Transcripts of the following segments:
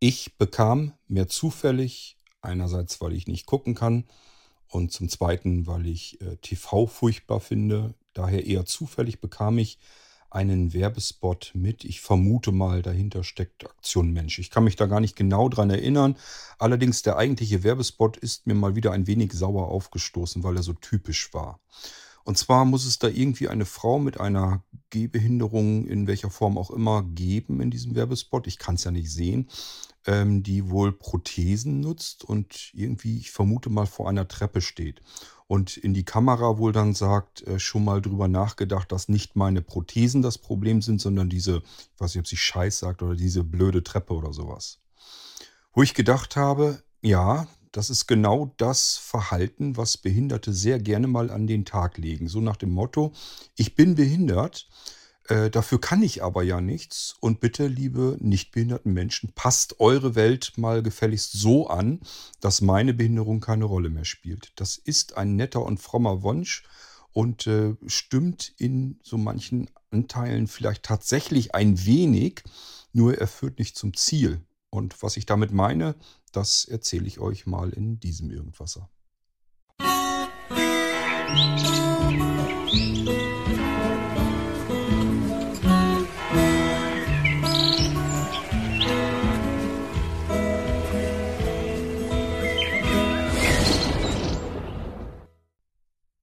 Ich bekam mehr zufällig, einerseits weil ich nicht gucken kann und zum Zweiten, weil ich äh, TV furchtbar finde. Daher eher zufällig bekam ich einen Werbespot mit. Ich vermute mal, dahinter steckt Aktion Mensch. Ich kann mich da gar nicht genau dran erinnern. Allerdings der eigentliche Werbespot ist mir mal wieder ein wenig sauer aufgestoßen, weil er so typisch war. Und zwar muss es da irgendwie eine Frau mit einer Gehbehinderung in welcher Form auch immer geben in diesem Werbespot. Ich kann es ja nicht sehen, ähm, die wohl Prothesen nutzt und irgendwie, ich vermute mal, vor einer Treppe steht. Und in die Kamera wohl dann sagt, äh, schon mal drüber nachgedacht, dass nicht meine Prothesen das Problem sind, sondern diese, ich weiß nicht, ob sie Scheiß sagt oder diese blöde Treppe oder sowas. Wo ich gedacht habe, ja, das ist genau das Verhalten, was Behinderte sehr gerne mal an den Tag legen. So nach dem Motto, ich bin behindert, äh, dafür kann ich aber ja nichts. Und bitte, liebe nicht behinderten Menschen, passt eure Welt mal gefälligst so an, dass meine Behinderung keine Rolle mehr spielt. Das ist ein netter und frommer Wunsch und äh, stimmt in so manchen Anteilen vielleicht tatsächlich ein wenig, nur er führt nicht zum Ziel. Und was ich damit meine, das erzähle ich euch mal in diesem Irgendwasser.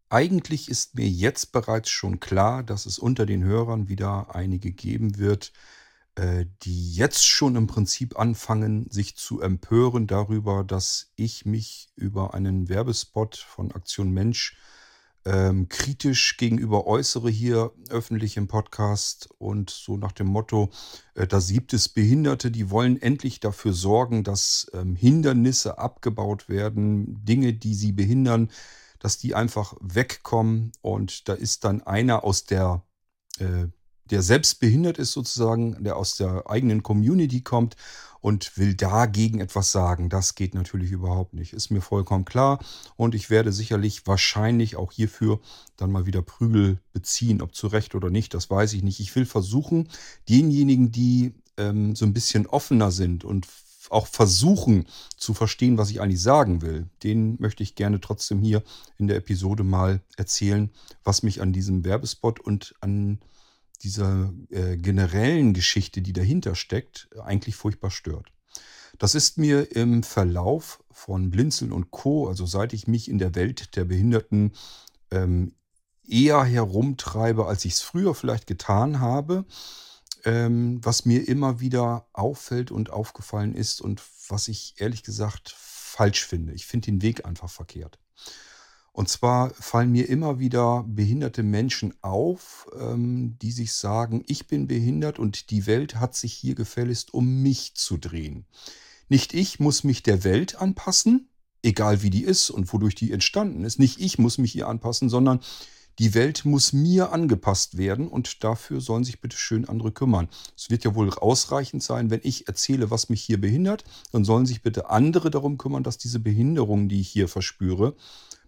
Eigentlich ist mir jetzt bereits schon klar, dass es unter den Hörern wieder einige geben wird, die jetzt schon im Prinzip anfangen, sich zu empören darüber, dass ich mich über einen Werbespot von Aktion Mensch ähm, kritisch gegenüber äußere hier öffentlich im Podcast und so nach dem Motto, äh, da gibt es Behinderte, die wollen endlich dafür sorgen, dass ähm, Hindernisse abgebaut werden, Dinge, die sie behindern, dass die einfach wegkommen. Und da ist dann einer aus der äh, der selbst behindert ist sozusagen, der aus der eigenen Community kommt und will dagegen etwas sagen. Das geht natürlich überhaupt nicht. Ist mir vollkommen klar. Und ich werde sicherlich wahrscheinlich auch hierfür dann mal wieder Prügel beziehen. Ob zu Recht oder nicht, das weiß ich nicht. Ich will versuchen, denjenigen, die ähm, so ein bisschen offener sind und auch versuchen zu verstehen, was ich eigentlich sagen will, den möchte ich gerne trotzdem hier in der Episode mal erzählen, was mich an diesem Werbespot und an dieser äh, generellen Geschichte, die dahinter steckt, eigentlich furchtbar stört. Das ist mir im Verlauf von Blinzeln und Co., also seit ich mich in der Welt der Behinderten ähm, eher herumtreibe, als ich es früher vielleicht getan habe, ähm, was mir immer wieder auffällt und aufgefallen ist und was ich ehrlich gesagt falsch finde. Ich finde den Weg einfach verkehrt. Und zwar fallen mir immer wieder behinderte Menschen auf, ähm, die sich sagen, ich bin behindert und die Welt hat sich hier gefälligst um mich zu drehen. Nicht ich muss mich der Welt anpassen, egal wie die ist und wodurch die entstanden ist. Nicht ich muss mich ihr anpassen, sondern die Welt muss mir angepasst werden und dafür sollen sich bitte schön andere kümmern. Es wird ja wohl ausreichend sein, wenn ich erzähle, was mich hier behindert, dann sollen sich bitte andere darum kümmern, dass diese Behinderung, die ich hier verspüre,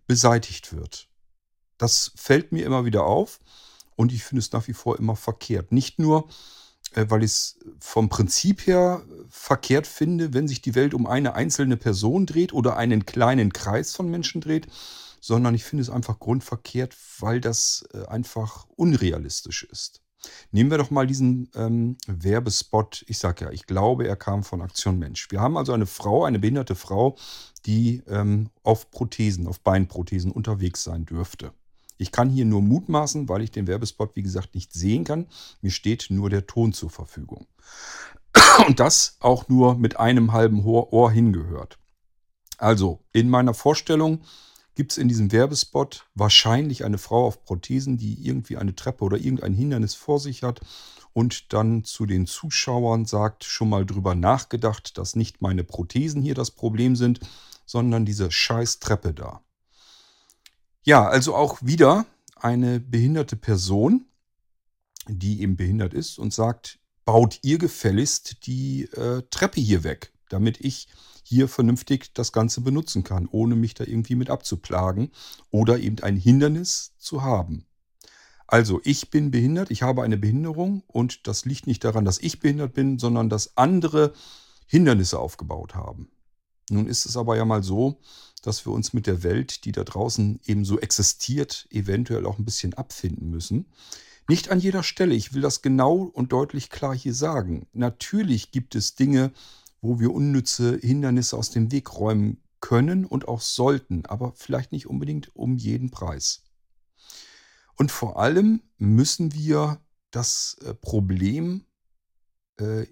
beseitigt wird. Das fällt mir immer wieder auf und ich finde es nach wie vor immer verkehrt. Nicht nur, äh, weil ich es vom Prinzip her verkehrt finde, wenn sich die Welt um eine einzelne Person dreht oder einen kleinen Kreis von Menschen dreht, sondern ich finde es einfach grundverkehrt, weil das äh, einfach unrealistisch ist. Nehmen wir doch mal diesen ähm, Werbespot. Ich sage ja, ich glaube, er kam von Aktion Mensch. Wir haben also eine Frau, eine behinderte Frau, die ähm, auf Prothesen, auf Beinprothesen unterwegs sein dürfte. Ich kann hier nur mutmaßen, weil ich den Werbespot, wie gesagt, nicht sehen kann. Mir steht nur der Ton zur Verfügung. Und das auch nur mit einem halben Ohr hingehört. Also, in meiner Vorstellung gibt es in diesem Werbespot wahrscheinlich eine Frau auf Prothesen, die irgendwie eine Treppe oder irgendein Hindernis vor sich hat und dann zu den Zuschauern sagt, schon mal drüber nachgedacht, dass nicht meine Prothesen hier das Problem sind, sondern diese scheiß Treppe da. Ja, also auch wieder eine behinderte Person, die eben behindert ist und sagt, baut ihr gefälligst die äh, Treppe hier weg, damit ich hier vernünftig das Ganze benutzen kann, ohne mich da irgendwie mit abzuplagen oder eben ein Hindernis zu haben. Also, ich bin behindert, ich habe eine Behinderung und das liegt nicht daran, dass ich behindert bin, sondern dass andere Hindernisse aufgebaut haben. Nun ist es aber ja mal so, dass wir uns mit der Welt, die da draußen eben so existiert, eventuell auch ein bisschen abfinden müssen. Nicht an jeder Stelle, ich will das genau und deutlich klar hier sagen. Natürlich gibt es Dinge, wo wir unnütze Hindernisse aus dem Weg räumen können und auch sollten, aber vielleicht nicht unbedingt um jeden Preis. Und vor allem müssen wir das äh, Problem äh,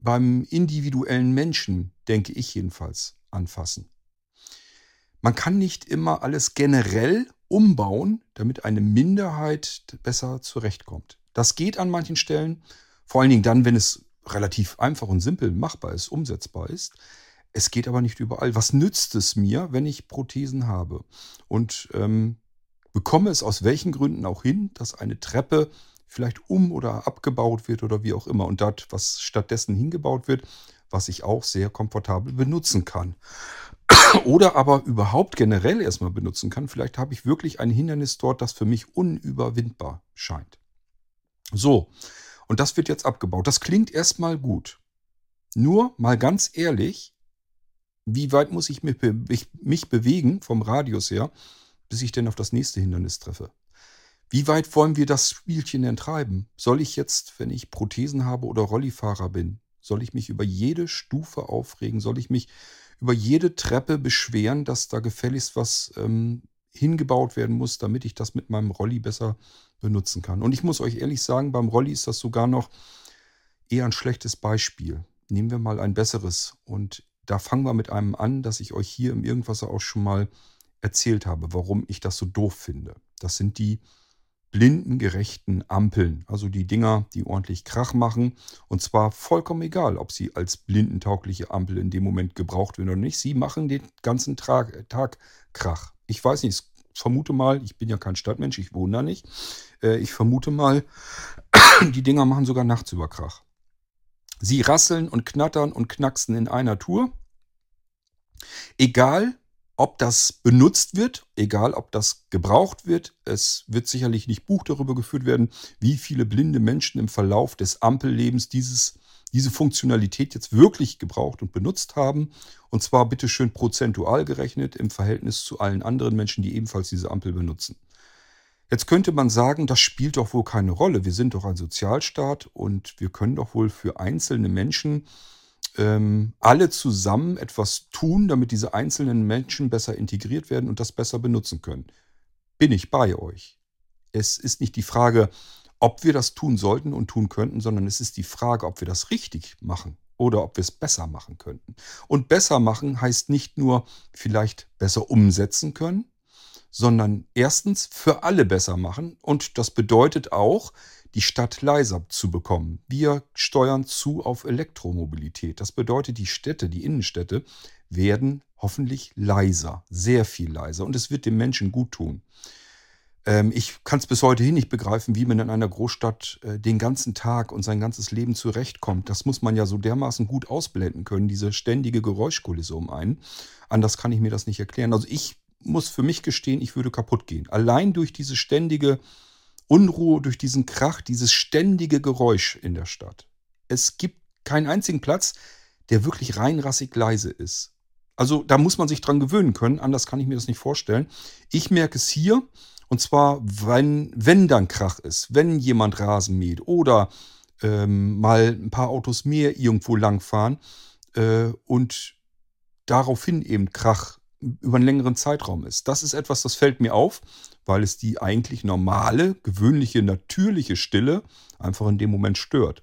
beim individuellen Menschen, denke ich jedenfalls, anfassen. Man kann nicht immer alles generell umbauen, damit eine Minderheit besser zurechtkommt. Das geht an manchen Stellen, vor allen Dingen dann, wenn es relativ einfach und simpel machbar ist, umsetzbar ist. Es geht aber nicht überall. Was nützt es mir, wenn ich Prothesen habe? Und ähm, bekomme es aus welchen Gründen auch hin, dass eine Treppe vielleicht um oder abgebaut wird oder wie auch immer und dort was stattdessen hingebaut wird, was ich auch sehr komfortabel benutzen kann. Oder aber überhaupt generell erstmal benutzen kann. Vielleicht habe ich wirklich ein Hindernis dort, das für mich unüberwindbar scheint. So, und das wird jetzt abgebaut. Das klingt erstmal gut. Nur mal ganz ehrlich, wie weit muss ich mich, mich bewegen vom Radius her, bis ich denn auf das nächste Hindernis treffe? Wie weit wollen wir das Spielchen denn treiben? Soll ich jetzt, wenn ich Prothesen habe oder Rollifahrer bin, soll ich mich über jede Stufe aufregen? Soll ich mich über jede Treppe beschweren, dass da gefälligst was ähm, hingebaut werden muss, damit ich das mit meinem Rolli besser benutzen kann. Und ich muss euch ehrlich sagen, beim Rolli ist das sogar noch eher ein schlechtes Beispiel. Nehmen wir mal ein besseres. Und da fangen wir mit einem an, dass ich euch hier im Irgendwasser auch schon mal erzählt habe, warum ich das so doof finde. Das sind die blindengerechten Ampeln. Also die Dinger, die ordentlich Krach machen. Und zwar vollkommen egal, ob sie als blindentaugliche Ampel in dem Moment gebraucht werden oder nicht. Sie machen den ganzen Tag, Tag Krach. Ich weiß nicht, ich vermute mal, ich bin ja kein Stadtmensch, ich wohne da nicht. Äh, ich vermute mal, die Dinger machen sogar nachts über Krach. Sie rasseln und knattern und knacksen in einer Tour. Egal, ob das benutzt wird, egal ob das gebraucht wird, es wird sicherlich nicht Buch darüber geführt werden, wie viele blinde Menschen im Verlauf des Ampellebens dieses, diese Funktionalität jetzt wirklich gebraucht und benutzt haben. Und zwar bitteschön prozentual gerechnet im Verhältnis zu allen anderen Menschen, die ebenfalls diese Ampel benutzen. Jetzt könnte man sagen, das spielt doch wohl keine Rolle. Wir sind doch ein Sozialstaat und wir können doch wohl für einzelne Menschen ähm, alle zusammen etwas tun, damit diese einzelnen Menschen besser integriert werden und das besser benutzen können. Bin ich bei euch. Es ist nicht die Frage, ob wir das tun sollten und tun könnten, sondern es ist die Frage, ob wir das richtig machen oder ob wir es besser machen könnten. Und besser machen heißt nicht nur vielleicht besser umsetzen können, sondern erstens für alle besser machen und das bedeutet auch, die Stadt leiser zu bekommen. Wir steuern zu auf Elektromobilität. Das bedeutet, die Städte, die Innenstädte werden hoffentlich leiser, sehr viel leiser und es wird dem Menschen gut tun. Ähm, ich kann es bis heute hin nicht begreifen, wie man in einer Großstadt äh, den ganzen Tag und sein ganzes Leben zurechtkommt. Das muss man ja so dermaßen gut ausblenden können, diese ständige Geräuschkulisse um einen. Anders kann ich mir das nicht erklären. Also ich muss für mich gestehen, ich würde kaputt gehen. Allein durch diese ständige Unruhe durch diesen Krach, dieses ständige Geräusch in der Stadt. Es gibt keinen einzigen Platz, der wirklich reinrassig leise ist. Also da muss man sich dran gewöhnen können, anders kann ich mir das nicht vorstellen. Ich merke es hier, und zwar, wenn, wenn dann Krach ist, wenn jemand Rasen mäht oder ähm, mal ein paar Autos mehr irgendwo langfahren äh, und daraufhin eben Krach über einen längeren Zeitraum ist. Das ist etwas, das fällt mir auf, weil es die eigentlich normale, gewöhnliche, natürliche Stille einfach in dem Moment stört.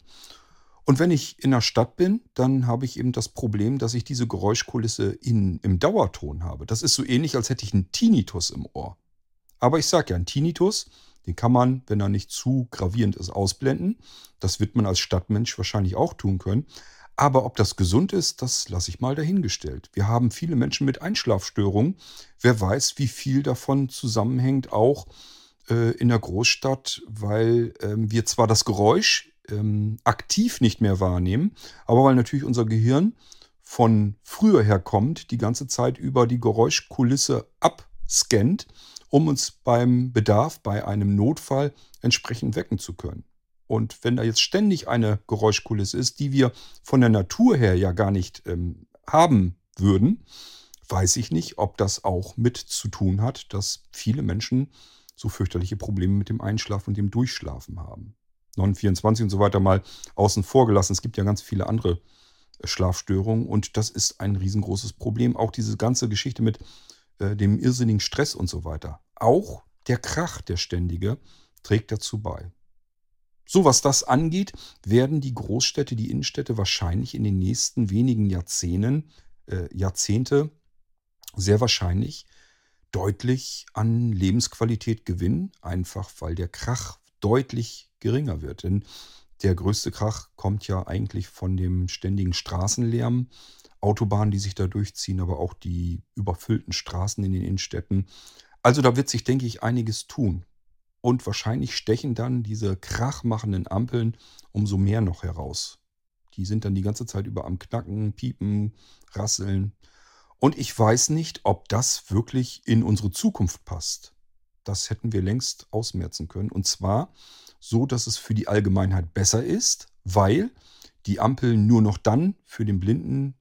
Und wenn ich in der Stadt bin, dann habe ich eben das Problem, dass ich diese Geräuschkulisse in, im Dauerton habe. Das ist so ähnlich, als hätte ich einen Tinnitus im Ohr. Aber ich sage ja, ein Tinnitus, den kann man, wenn er nicht zu gravierend ist, ausblenden. Das wird man als Stadtmensch wahrscheinlich auch tun können. Aber ob das gesund ist, das lasse ich mal dahingestellt. Wir haben viele Menschen mit Einschlafstörungen. Wer weiß, wie viel davon zusammenhängt auch äh, in der Großstadt, weil ähm, wir zwar das Geräusch ähm, aktiv nicht mehr wahrnehmen, aber weil natürlich unser Gehirn von früher her kommt, die ganze Zeit über die Geräuschkulisse abscannt, um uns beim Bedarf, bei einem Notfall entsprechend wecken zu können. Und wenn da jetzt ständig eine Geräuschkulisse ist, die wir von der Natur her ja gar nicht ähm, haben würden, weiß ich nicht, ob das auch mit zu tun hat, dass viele Menschen so fürchterliche Probleme mit dem Einschlafen und dem Durchschlafen haben. 924 und so weiter mal außen vor gelassen. Es gibt ja ganz viele andere äh, Schlafstörungen und das ist ein riesengroßes Problem. Auch diese ganze Geschichte mit äh, dem irrsinnigen Stress und so weiter. Auch der Krach, der ständige, trägt dazu bei. So, was das angeht, werden die Großstädte, die Innenstädte wahrscheinlich in den nächsten wenigen Jahrzehnten, äh, Jahrzehnte sehr wahrscheinlich deutlich an Lebensqualität gewinnen, einfach weil der Krach deutlich geringer wird. Denn der größte Krach kommt ja eigentlich von dem ständigen Straßenlärm, Autobahnen, die sich da durchziehen, aber auch die überfüllten Straßen in den Innenstädten. Also da wird sich, denke ich, einiges tun. Und wahrscheinlich stechen dann diese krachmachenden Ampeln umso mehr noch heraus. Die sind dann die ganze Zeit über am Knacken, Piepen, Rasseln. Und ich weiß nicht, ob das wirklich in unsere Zukunft passt. Das hätten wir längst ausmerzen können. Und zwar so, dass es für die Allgemeinheit besser ist, weil die Ampel nur noch dann für den Blinden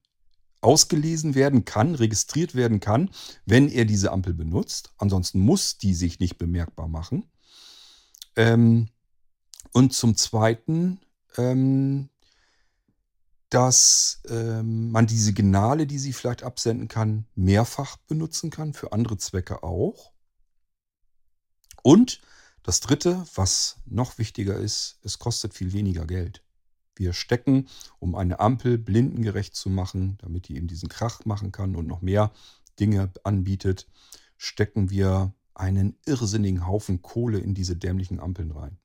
ausgelesen werden kann, registriert werden kann, wenn er diese Ampel benutzt. Ansonsten muss die sich nicht bemerkbar machen. Ähm, und zum Zweiten, ähm, dass ähm, man die Signale, die sie vielleicht absenden kann, mehrfach benutzen kann, für andere Zwecke auch. Und das Dritte, was noch wichtiger ist, es kostet viel weniger Geld. Wir stecken, um eine Ampel blindengerecht zu machen, damit die eben diesen Krach machen kann und noch mehr Dinge anbietet, stecken wir einen irrsinnigen Haufen Kohle in diese dämlichen Ampeln rein.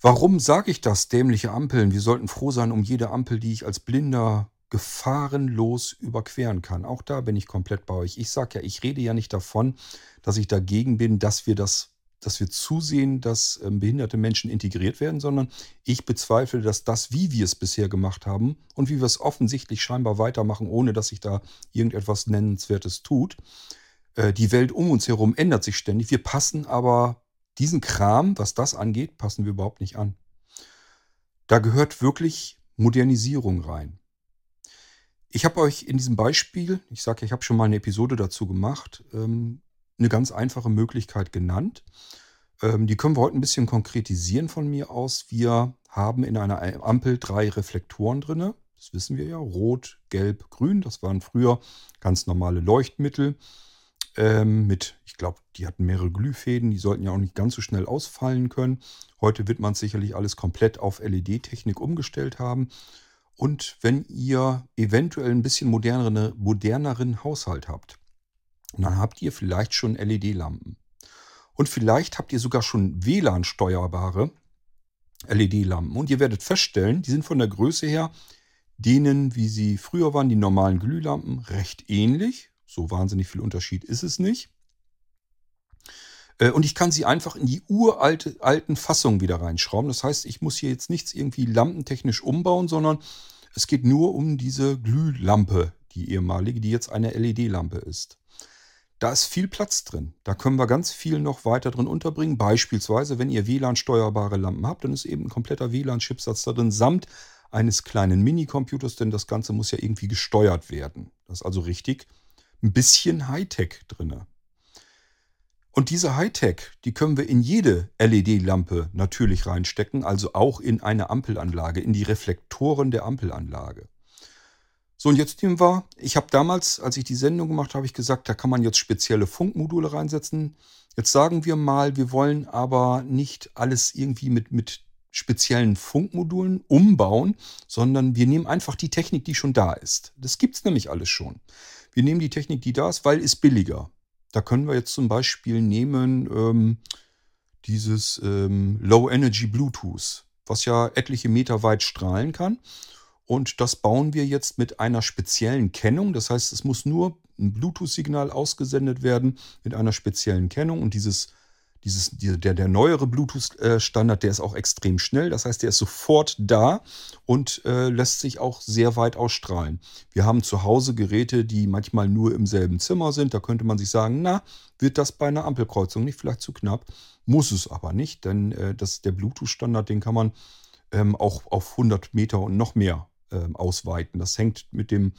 Warum sage ich das, dämliche Ampeln? Wir sollten froh sein um jede Ampel, die ich als Blinder gefahrenlos überqueren kann. Auch da bin ich komplett bei euch. Ich sage ja, ich rede ja nicht davon, dass ich dagegen bin, dass wir das dass wir zusehen, dass ähm, behinderte Menschen integriert werden, sondern ich bezweifle, dass das, wie wir es bisher gemacht haben und wie wir es offensichtlich scheinbar weitermachen, ohne dass sich da irgendetwas Nennenswertes tut, äh, die Welt um uns herum ändert sich ständig. Wir passen aber diesen Kram, was das angeht, passen wir überhaupt nicht an. Da gehört wirklich Modernisierung rein. Ich habe euch in diesem Beispiel, ich sage, ja, ich habe schon mal eine Episode dazu gemacht, ähm, eine ganz einfache Möglichkeit genannt. Ähm, die können wir heute ein bisschen konkretisieren von mir aus. Wir haben in einer Ampel drei Reflektoren drin. Das wissen wir ja. Rot, Gelb, Grün. Das waren früher ganz normale Leuchtmittel ähm, mit, ich glaube, die hatten mehrere Glühfäden, die sollten ja auch nicht ganz so schnell ausfallen können. Heute wird man sicherlich alles komplett auf LED-Technik umgestellt haben. Und wenn ihr eventuell ein bisschen modernere, moderneren Haushalt habt, dann habt ihr vielleicht schon LED-Lampen. Und vielleicht habt ihr sogar schon WLAN-steuerbare LED-Lampen. Und ihr werdet feststellen, die sind von der Größe her denen, wie sie früher waren, die normalen Glühlampen, recht ähnlich. So wahnsinnig viel Unterschied ist es nicht. Äh, und ich kann sie einfach in die uralte alten Fassungen wieder reinschrauben. Das heißt, ich muss hier jetzt nichts irgendwie lampentechnisch umbauen, sondern es geht nur um diese Glühlampe, die ehemalige, die jetzt eine LED-Lampe ist. Da ist viel Platz drin. Da können wir ganz viel noch weiter drin unterbringen. Beispielsweise, wenn ihr WLAN-steuerbare Lampen habt, dann ist eben ein kompletter WLAN-Chipsatz da drin, samt eines kleinen Minicomputers, denn das Ganze muss ja irgendwie gesteuert werden. Das ist also richtig ein bisschen Hightech drin. Und diese Hightech, die können wir in jede LED-Lampe natürlich reinstecken, also auch in eine Ampelanlage, in die Reflektoren der Ampelanlage. So, und jetzt nehmen wir, ich habe damals, als ich die Sendung gemacht habe, ich gesagt, da kann man jetzt spezielle Funkmodule reinsetzen. Jetzt sagen wir mal, wir wollen aber nicht alles irgendwie mit, mit speziellen Funkmodulen umbauen, sondern wir nehmen einfach die Technik, die schon da ist. Das gibt es nämlich alles schon. Wir nehmen die Technik, die da ist, weil ist billiger. Da können wir jetzt zum Beispiel nehmen ähm, dieses ähm, Low Energy Bluetooth, was ja etliche Meter weit strahlen kann. Und das bauen wir jetzt mit einer speziellen Kennung. Das heißt, es muss nur ein Bluetooth-Signal ausgesendet werden mit einer speziellen Kennung. Und dieses Dieses, der, der neuere Bluetooth-Standard, der ist auch extrem schnell. Das heißt, der ist sofort da und äh, lässt sich auch sehr weit ausstrahlen. Wir haben zu Hause Geräte, die manchmal nur im selben Zimmer sind. Da könnte man sich sagen, na, wird das bei einer Ampelkreuzung nicht vielleicht zu knapp? Muss es aber nicht, denn äh, das, der Bluetooth-Standard, den kann man ähm, auch auf 100 Meter und noch mehr ähm, ausweiten. Das hängt mit dem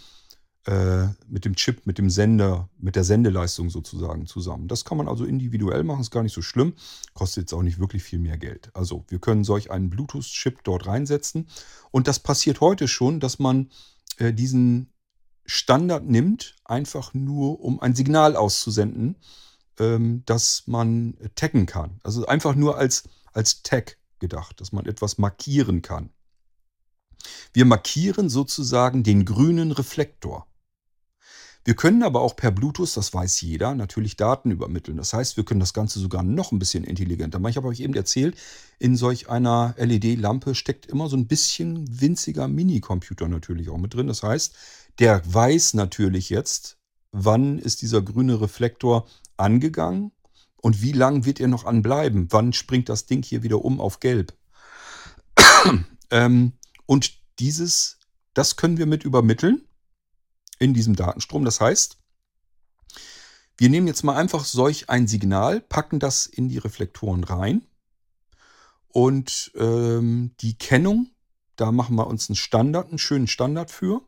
äh, mit dem Chip, mit dem Sender, mit der Sendeleistung sozusagen zusammen. Das kann man also individuell machen, ist gar nicht so schlimm, kostet jetzt auch nicht wirklich viel mehr Geld. Also wir können solch einen Bluetooth-Chip dort reinsetzen und das passiert heute schon, dass man äh, diesen Standard nimmt, einfach nur um ein Signal auszusenden, ähm, das man taggen kann. Also einfach nur als, als Tag gedacht, dass man etwas markieren kann. Wir markieren sozusagen den grünen Reflektor. Wir können aber auch per Bluetooth, das weiß jeder, natürlich Daten übermitteln. Das heißt, wir können das Ganze sogar noch ein bisschen intelligenter machen. Ich habe euch eben erzählt, in solch einer LED-Lampe steckt immer so ein bisschen winziger Minicomputer natürlich auch mit drin. Das heißt, der weiß natürlich jetzt, wann ist dieser grüne Reflektor angegangen und wie lang wird er noch anbleiben? Wann springt das Ding hier wieder um auf gelb? ähm, und dieses, das können wir mit übermitteln in diesem Datenstrom. Das heißt, wir nehmen jetzt mal einfach solch ein Signal, packen das in die Reflektoren rein und ähm, die Kennung, da machen wir uns einen Standard, einen schönen Standard für.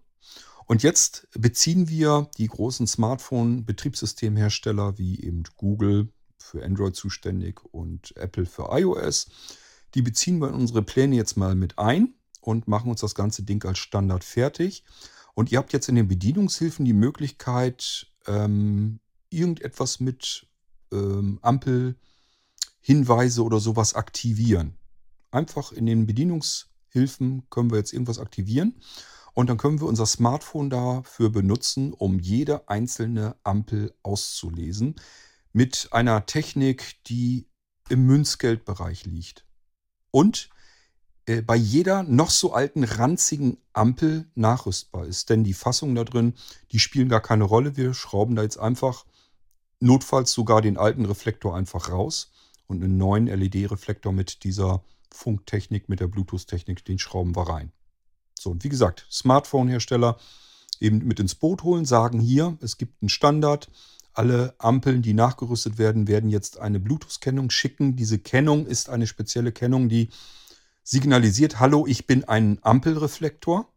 Und jetzt beziehen wir die großen Smartphone-Betriebssystemhersteller wie eben Google für Android zuständig und Apple für iOS. Die beziehen wir in unsere Pläne jetzt mal mit ein und machen uns das ganze Ding als Standard fertig. Und ihr habt jetzt in den Bedienungshilfen die Möglichkeit, ähm, irgendetwas mit ähm, Ampelhinweise oder sowas aktivieren. Einfach in den Bedienungshilfen können wir jetzt irgendwas aktivieren. Und dann können wir unser Smartphone dafür benutzen, um jede einzelne Ampel auszulesen. Mit einer Technik, die im Münzgeldbereich liegt. Und äh, bei jeder noch so alten, ranzigen Ampel nachrüstbar ist. Denn die Fassungen da drin, die spielen gar keine Rolle. Wir schrauben da jetzt einfach notfalls sogar den alten Reflektor einfach raus und einen neuen LED-Reflektor mit dieser Funktechnik, mit der Bluetooth-Technik, den schrauben wir rein. So, und wie gesagt, Smartphone-Hersteller eben mit ins Boot holen, sagen hier, es gibt einen Standard. Alle Ampeln, die nachgerüstet werden, werden jetzt eine Bluetooth-Kennung schicken. Diese Kennung ist eine spezielle Kennung, die signalisiert, hallo, ich bin ein Ampelreflektor.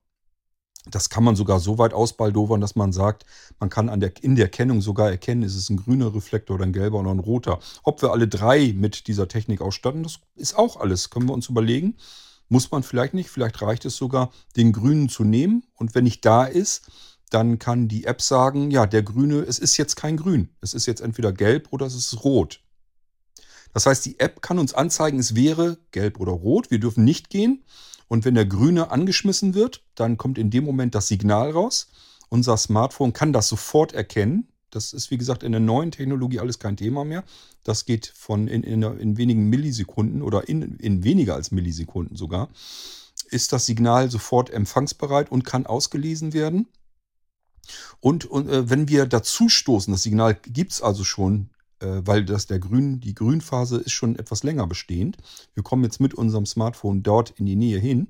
Das kann man sogar so weit ausbaldowern, dass man sagt, man kann an der, in der Kennung sogar erkennen, ist es ein grüner Reflektor oder ein gelber oder ein roter. Ob wir alle drei mit dieser Technik ausstatten, das ist auch alles. Können wir uns überlegen. Muss man vielleicht nicht. Vielleicht reicht es sogar, den grünen zu nehmen. Und wenn nicht da ist, dann kann die App sagen, ja, der grüne, es ist jetzt kein grün. Es ist jetzt entweder gelb oder es ist rot. Das heißt, die App kann uns anzeigen, es wäre gelb oder rot. Wir dürfen nicht gehen. Und wenn der grüne angeschmissen wird, dann kommt in dem Moment das Signal raus. Unser Smartphone kann das sofort erkennen. Das ist, wie gesagt, in der neuen Technologie alles kein Thema mehr. Das geht von in, in, in wenigen Millisekunden oder in, in weniger als Millisekunden sogar. Ist das Signal sofort empfangsbereit und kann ausgelesen werden. Und, und äh, wenn wir dazu stoßen, das Signal gibt es also schon weil das der Grün, die Grünphase ist schon etwas länger bestehend. Wir kommen jetzt mit unserem Smartphone dort in die Nähe hin.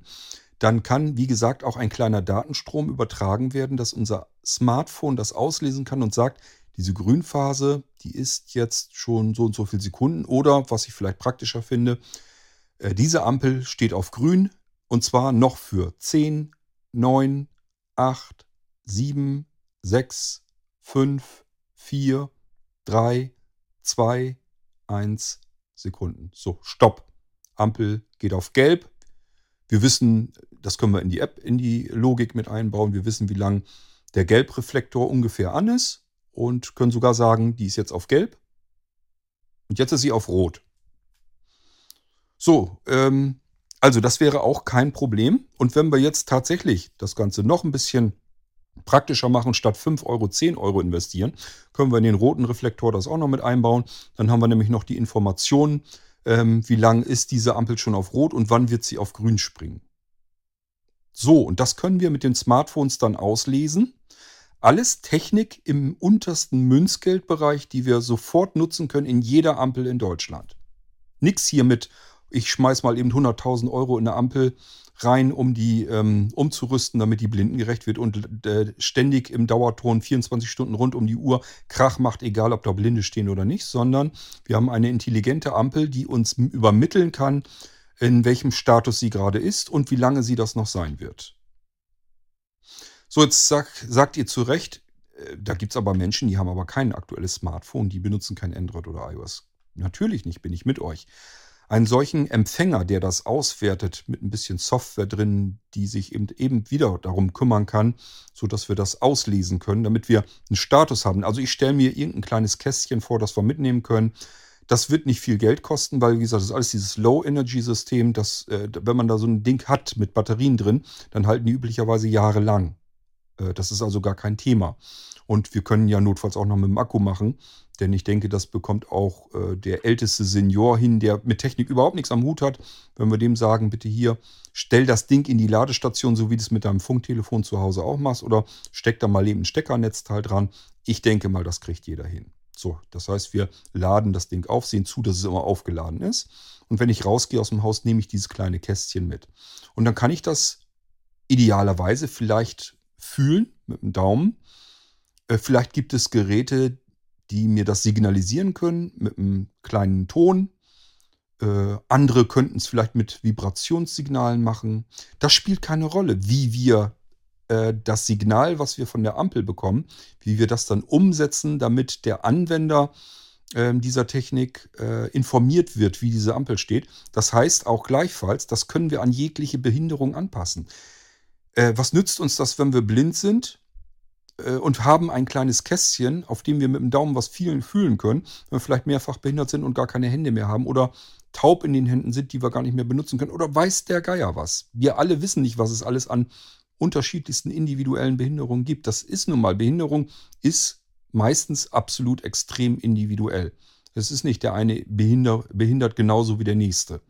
Dann kann, wie gesagt, auch ein kleiner Datenstrom übertragen werden, dass unser Smartphone das auslesen kann und sagt, diese Grünphase, die ist jetzt schon so und so viele Sekunden. Oder, was ich vielleicht praktischer finde, äh, diese Ampel steht auf grün und zwar noch für 10, 9, 8, 7, 6, 5, 4, 3, 2, 1 Sekunden. So, Stopp. Ampel geht auf Gelb. Wir wissen, das können wir in die App, in die Logik mit einbauen. Wir wissen, wie lang der Gelbreflektor ungefähr an ist und können sogar sagen, die ist jetzt auf Gelb. Und jetzt ist sie auf Rot. So, ähm, also das wäre auch kein Problem. Und wenn wir jetzt tatsächlich das Ganze noch ein bisschen praktischer machen, statt 5 Euro 10 Euro investieren, können wir in den roten Reflektor das auch noch mit einbauen. Dann haben wir nämlich noch die Informationen, ähm, wie lang ist diese Ampel schon auf Rot und wann wird sie auf Grün springen. So, und das können wir mit den Smartphones dann auslesen. Alles Technik im untersten Münzgeldbereich, die wir sofort nutzen können in jeder Ampel in Deutschland. nix hier mit, ich schmeiß mal eben 100.000 Euro in eine Ampel rein, um die ähm, umzurüsten, damit die blindengerecht wird und äh, ständig im Dauerton 24 Stunden rund um die Uhr Krach macht, egal ob da Blinde stehen oder nicht, sondern wir haben eine intelligente Ampel, die uns übermitteln kann, in welchem Status sie gerade ist und wie lange sie das noch sein wird. So, jetzt sag, sagt ihr zu Recht, äh, da gibt es aber Menschen, die haben aber kein aktuelles Smartphone, die benutzen kein Android oder iOS. Natürlich nicht, bin ich mit euch einen solchen Empfänger, der das auswertet, mit ein bisschen Software drin, die sich eben, eben wieder darum kümmern kann, sodass wir das auslesen können, damit wir einen Status haben. Also ich stelle mir irgendein kleines Kästchen vor, das wir mitnehmen können. Das wird nicht viel Geld kosten, weil, wie gesagt, das ist alles dieses Low-Energy-System. Äh, wenn man da so ein Ding hat mit Batterien drin, dann halten die üblicherweise jahrelang. Äh, das ist also gar kein Thema. Und wir können ja notfalls auch noch mit dem Akku machen. Denn ich denke, das bekommt auch äh, der älteste Senior hin, der mit Technik überhaupt nichts am Hut hat. Wenn wir dem sagen, bitte hier, stell das Ding in die Ladestation, so wie du es mit deinem Funktelefon zu Hause auch machst, oder steck da mal eben ein Steckernetzteil dran. Ich denke mal, das kriegt jeder hin. So, das heißt, wir laden das Ding auf, sehen zu, dass es immer aufgeladen ist. Und wenn ich rausgehe aus dem Haus, nehme ich dieses kleine Kästchen mit. Und dann kann ich das idealerweise vielleicht fühlen mit dem Daumen. Äh, vielleicht gibt es Geräte, die mir das signalisieren können mit einem kleinen Ton. Äh, andere könnten es vielleicht mit Vibrationssignalen machen. Das spielt keine Rolle, wie wir äh, das Signal, was wir von der Ampel bekommen, wie wir das dann umsetzen, damit der Anwender äh, dieser Technik äh, informiert wird, wie diese Ampel steht. Das heißt auch gleichfalls, das können wir an jegliche Behinderung anpassen. Äh, was nützt uns das, wenn wir blind sind? Äh, und haben ein kleines Kästchen, auf dem wir mit dem Daumen was vielen fühlen können, wenn wir vielleicht mehrfach behindert sind und gar keine Hände mehr haben oder taub in den Händen sind, die wir gar nicht mehr benutzen können oder weiß der Geier was. Wir alle wissen nicht, was es alles an unterschiedlichsten individuellen Behinderungen gibt. Das ist nun mal, Behinderung ist meistens absolut extrem individuell. Es ist nicht der eine behindert, behindert genauso wie der nächste.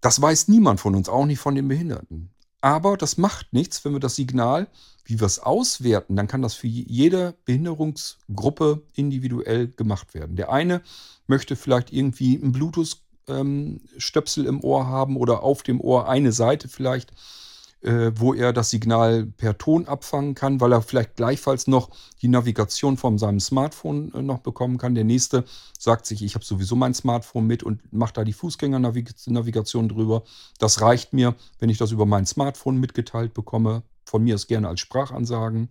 Das weiß niemand von uns, auch nicht von den Behinderten. Aber das macht nichts, wenn wir das Signal, wie wir es auswerten, dann kann das für jede Behinderungsgruppe individuell gemacht werden. Der eine möchte vielleicht irgendwie ein Bluetooth-Stöpsel im Ohr haben oder auf dem Ohr eine Seite vielleicht äh, wo er das Signal per Ton abfangen kann, weil er vielleicht gleichfalls noch die Navigation von seinem Smartphone äh, noch bekommen kann. Der nächste sagt sich, ich habe sowieso mein Smartphone mit und macht da die Fußgängernavigation drüber. Das reicht mir, wenn ich das über mein Smartphone mitgeteilt bekomme. Von mir ist gerne als Sprachansagen.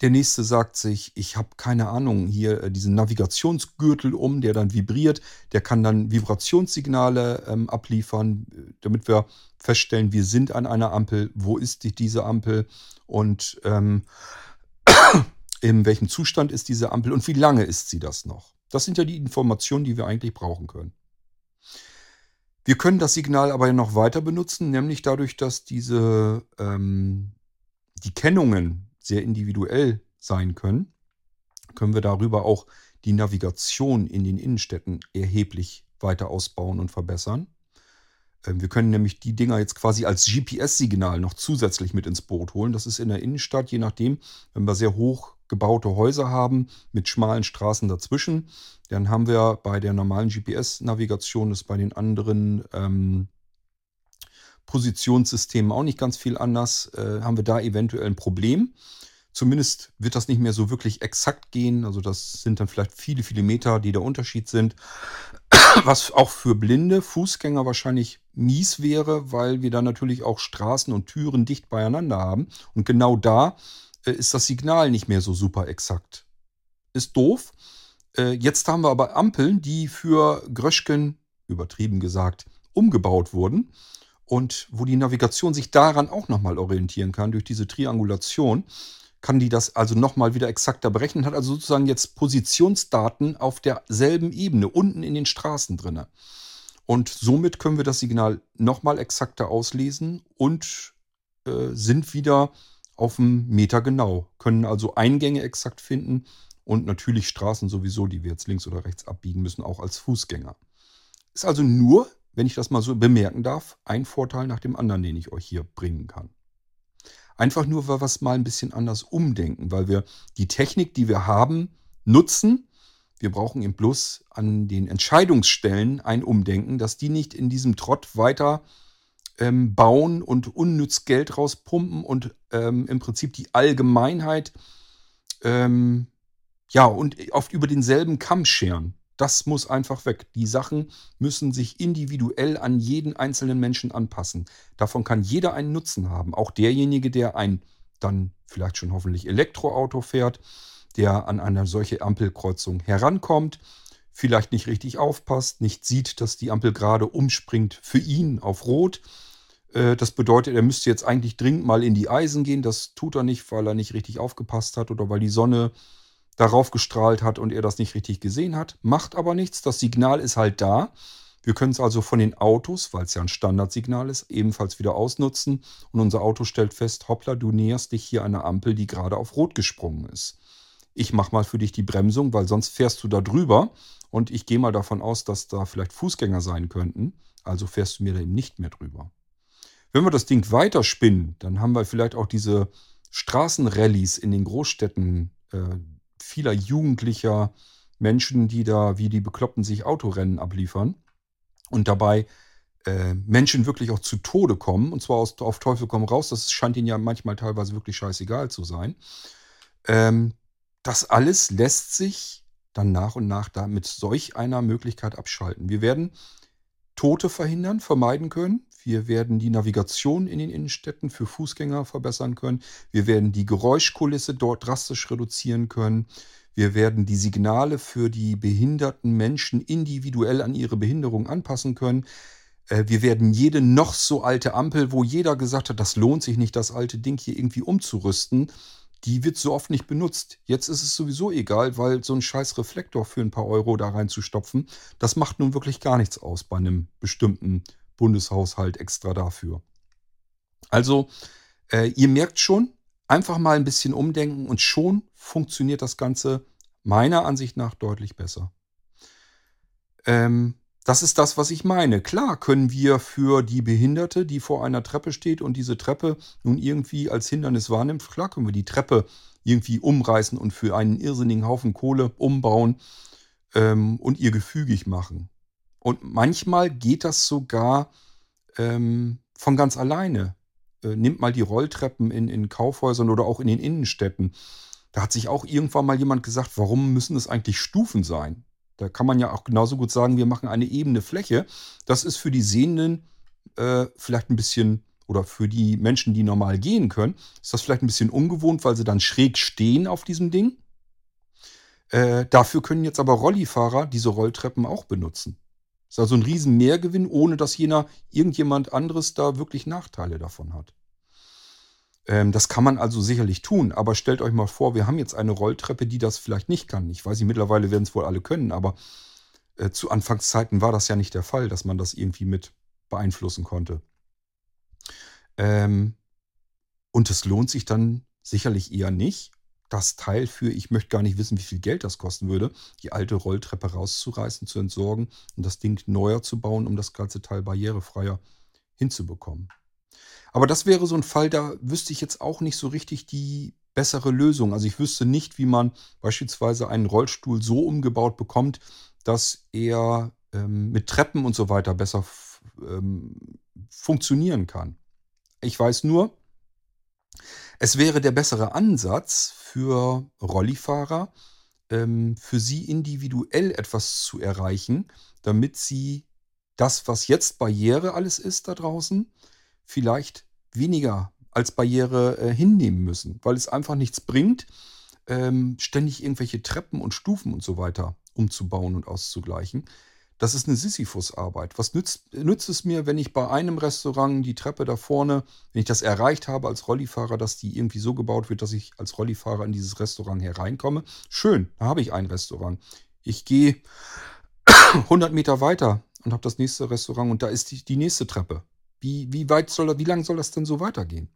Der nächste sagt sich, ich habe keine Ahnung, hier äh, diesen Navigationsgürtel um, der dann vibriert. Der kann dann Vibrationssignale ähm, abliefern, äh, damit wir feststellen, wir sind an einer Ampel, wo ist die, diese Ampel und ähm, in welchem Zustand ist diese Ampel und wie lange ist sie das noch. Das sind ja die Informationen, die wir eigentlich brauchen können. Wir können das Signal aber noch weiter benutzen, nämlich dadurch, dass diese ähm, die Kennungen, sehr individuell sein können, können wir darüber auch die Navigation in den Innenstädten erheblich weiter ausbauen und verbessern. Ähm, wir können nämlich die Dinger jetzt quasi als GPS-Signal noch zusätzlich mit ins Boot holen. Das ist in der Innenstadt, je nachdem, wenn wir sehr hoch gebaute Häuser haben mit schmalen Straßen dazwischen, dann haben wir bei der normalen GPS-Navigation, ist bei den anderen ähm, Positionssystemen auch nicht ganz viel anders, äh, haben wir da eventuell ein Problem. Zumindest wird das nicht mehr so wirklich exakt gehen. Also das sind dann vielleicht viele, viele Meter, die der Unterschied sind. Was auch für blinde Fußgänger wahrscheinlich mies wäre, weil wir dann natürlich auch Straßen und Türen dicht beieinander haben. Und genau da äh, ist das Signal nicht mehr so super exakt. Ist doof. Äh, jetzt haben wir aber Ampeln, die für Gröschken, übertrieben gesagt, umgebaut wurden. Und wo die Navigation sich daran auch nochmal orientieren kann, durch diese Triangulation kann die das also nochmal wieder exakter berechnen, hat also sozusagen jetzt Positionsdaten auf derselben Ebene, unten in den Straßen drin. Und somit können wir das Signal nochmal exakter auslesen und äh, sind wieder auf dem Meter genau, können also Eingänge exakt finden und natürlich Straßen sowieso, die wir jetzt links oder rechts abbiegen müssen, auch als Fußgänger. Ist also nur, wenn ich das mal so bemerken darf, ein Vorteil nach dem anderen, den ich euch hier bringen kann. Einfach nur, weil wir es mal ein bisschen anders umdenken, weil wir die Technik, die wir haben, nutzen, Wir brauchen eben bloß an den Entscheidungsstellen ein Umdenken, dass die nicht in diesem Trott weiter ähm, bauen und unnütz Geld rauspumpen und ähm, im Prinzip die Allgemeinheit ähm, ja und oft über denselben Kamm scheren. Das muss einfach weg. Die Sachen müssen sich individuell an jeden einzelnen Menschen anpassen. Davon kann jeder einen Nutzen haben. Auch derjenige, der ein dann vielleicht schon hoffentlich Elektroauto fährt, der an eine solche Ampelkreuzung herankommt, vielleicht nicht richtig aufpasst, nicht sieht, dass die Ampel gerade umspringt für ihn auf Rot. Äh, das bedeutet, er müsste jetzt eigentlich dringend mal in die Eisen gehen. Das tut er nicht, weil er nicht richtig aufgepasst hat oder weil die Sonne darauf gestrahlt hat und er das nicht richtig gesehen hat. Macht aber nichts. Das Signal ist halt da. Wir können es also von den Autos, weil es ja ein Standardsignal ist, ebenfalls wieder ausnutzen. Und unser Auto stellt fest, hoppla, du näherst dich hier einer Ampel, die gerade auf Rot gesprungen ist. Ich mache mal für dich die Bremsung, weil sonst fährst du da drüber. Und ich gehe mal davon aus, dass da vielleicht Fußgänger sein könnten. Also fährst du mir da eben nicht mehr drüber. Wenn wir das Ding weiterspinnen, dann haben wir vielleicht auch diese Straßenrallies in den Großstädten äh, vieler jugendlicher Menschen, die da wie die Bekloppten sich Autorennen abliefern und dabei äh, Menschen wirklich auch zu Tode kommen, und zwar aus, auf Teufel komm raus, das scheint ihnen ja manchmal teilweise wirklich scheißegal zu sein. Ähm, das alles lässt sich dann nach und nach da mit solch einer Möglichkeit abschalten. Wir werden Tote verhindern, vermeiden können. Wir werden die Navigation in den Innenstädten für Fußgänger verbessern können. Wir werden die Geräuschkulisse dort drastisch reduzieren können. Wir werden die Signale für die behinderten Menschen individuell an ihre Behinderung anpassen können. Äh, wir werden jede noch so alte Ampel, wo jeder gesagt hat, das lohnt sich nicht, das alte Ding hier irgendwie umzurüsten, die wird so oft nicht benutzt. Jetzt ist es sowieso egal, weil so ein scheiß Reflektor für ein paar Euro da reinzustopfen, das macht nun wirklich gar nichts aus bei einem bestimmten Bundeshaushalt extra dafür. Also, äh, ihr merkt schon, Einfach mal ein bisschen umdenken und schon funktioniert das Ganze meiner Ansicht nach deutlich besser. Ähm, das ist das, was ich meine. Klar können wir für die Behinderte, die vor einer Treppe steht und diese Treppe nun irgendwie als Hindernis wahrnimmt, klar können wir die Treppe irgendwie umreißen und für einen irrsinnigen Haufen Kohle umbauen ähm, und ihr gefügig machen. Und manchmal geht das sogar ähm, von ganz alleine. Äh, nimmt mal die Rolltreppen in, in Kaufhäusern oder auch in den Innenstädten. Da hat sich auch irgendwann mal jemand gesagt, warum müssen es eigentlich Stufen sein? Da kann man ja auch genauso gut sagen, wir machen eine ebene Fläche. Das ist für die Sehenden äh, vielleicht ein bisschen, oder für die Menschen, die normal gehen können, ist das vielleicht ein bisschen ungewohnt, weil sie dann schräg stehen auf diesem Ding. Äh, dafür können jetzt aber Rollifahrer diese Rolltreppen auch benutzen. Ist also ein riesen Mehrgewinn, ohne dass jener irgendjemand anderes da wirklich Nachteile davon hat. Ähm, das kann man also sicherlich tun, aber stellt euch mal vor, wir haben jetzt eine Rolltreppe, die das vielleicht nicht kann. Ich weiß nicht, mittlerweile werden es wohl alle können, aber äh, zu Anfangszeiten war das ja nicht der Fall, dass man das irgendwie mit beeinflussen konnte. Ähm, und es lohnt sich dann sicherlich eher nicht, das Teil für, ich möchte gar nicht wissen, wie viel Geld das kosten würde, die alte Rolltreppe rauszureißen, zu entsorgen und das Ding neuer zu bauen, um das ganze Teil barrierefreier hinzubekommen. Aber das wäre so ein Fall, da wüsste ich jetzt auch nicht so richtig die bessere Lösung. Also ich wüsste nicht, wie man beispielsweise einen Rollstuhl so umgebaut bekommt, dass er ähm, mit Treppen und so weiter besser ähm, funktionieren kann. Ich weiß nur, es wäre der bessere Ansatz für Rollifahrer, ähm, für sie individuell etwas zu erreichen, damit sie das, was jetzt Barriere alles ist da draußen, vielleicht weniger als Barriere äh, hinnehmen müssen, weil es einfach nichts bringt, ähm, ständig irgendwelche Treppen und Stufen und so weiter umzubauen und auszugleichen. Das ist eine Sisyphus-Arbeit. Was nützt, nützt es mir, wenn ich bei einem Restaurant die Treppe da vorne, wenn ich das erreicht habe als Rollifahrer, dass die irgendwie so gebaut wird, dass ich als Rollifahrer in dieses Restaurant hereinkomme? Schön, da habe ich ein Restaurant. Ich gehe 100 Meter weiter und habe das nächste Restaurant und da ist die, die nächste Treppe. Wie, wie weit soll, wie lang soll das denn so weitergehen?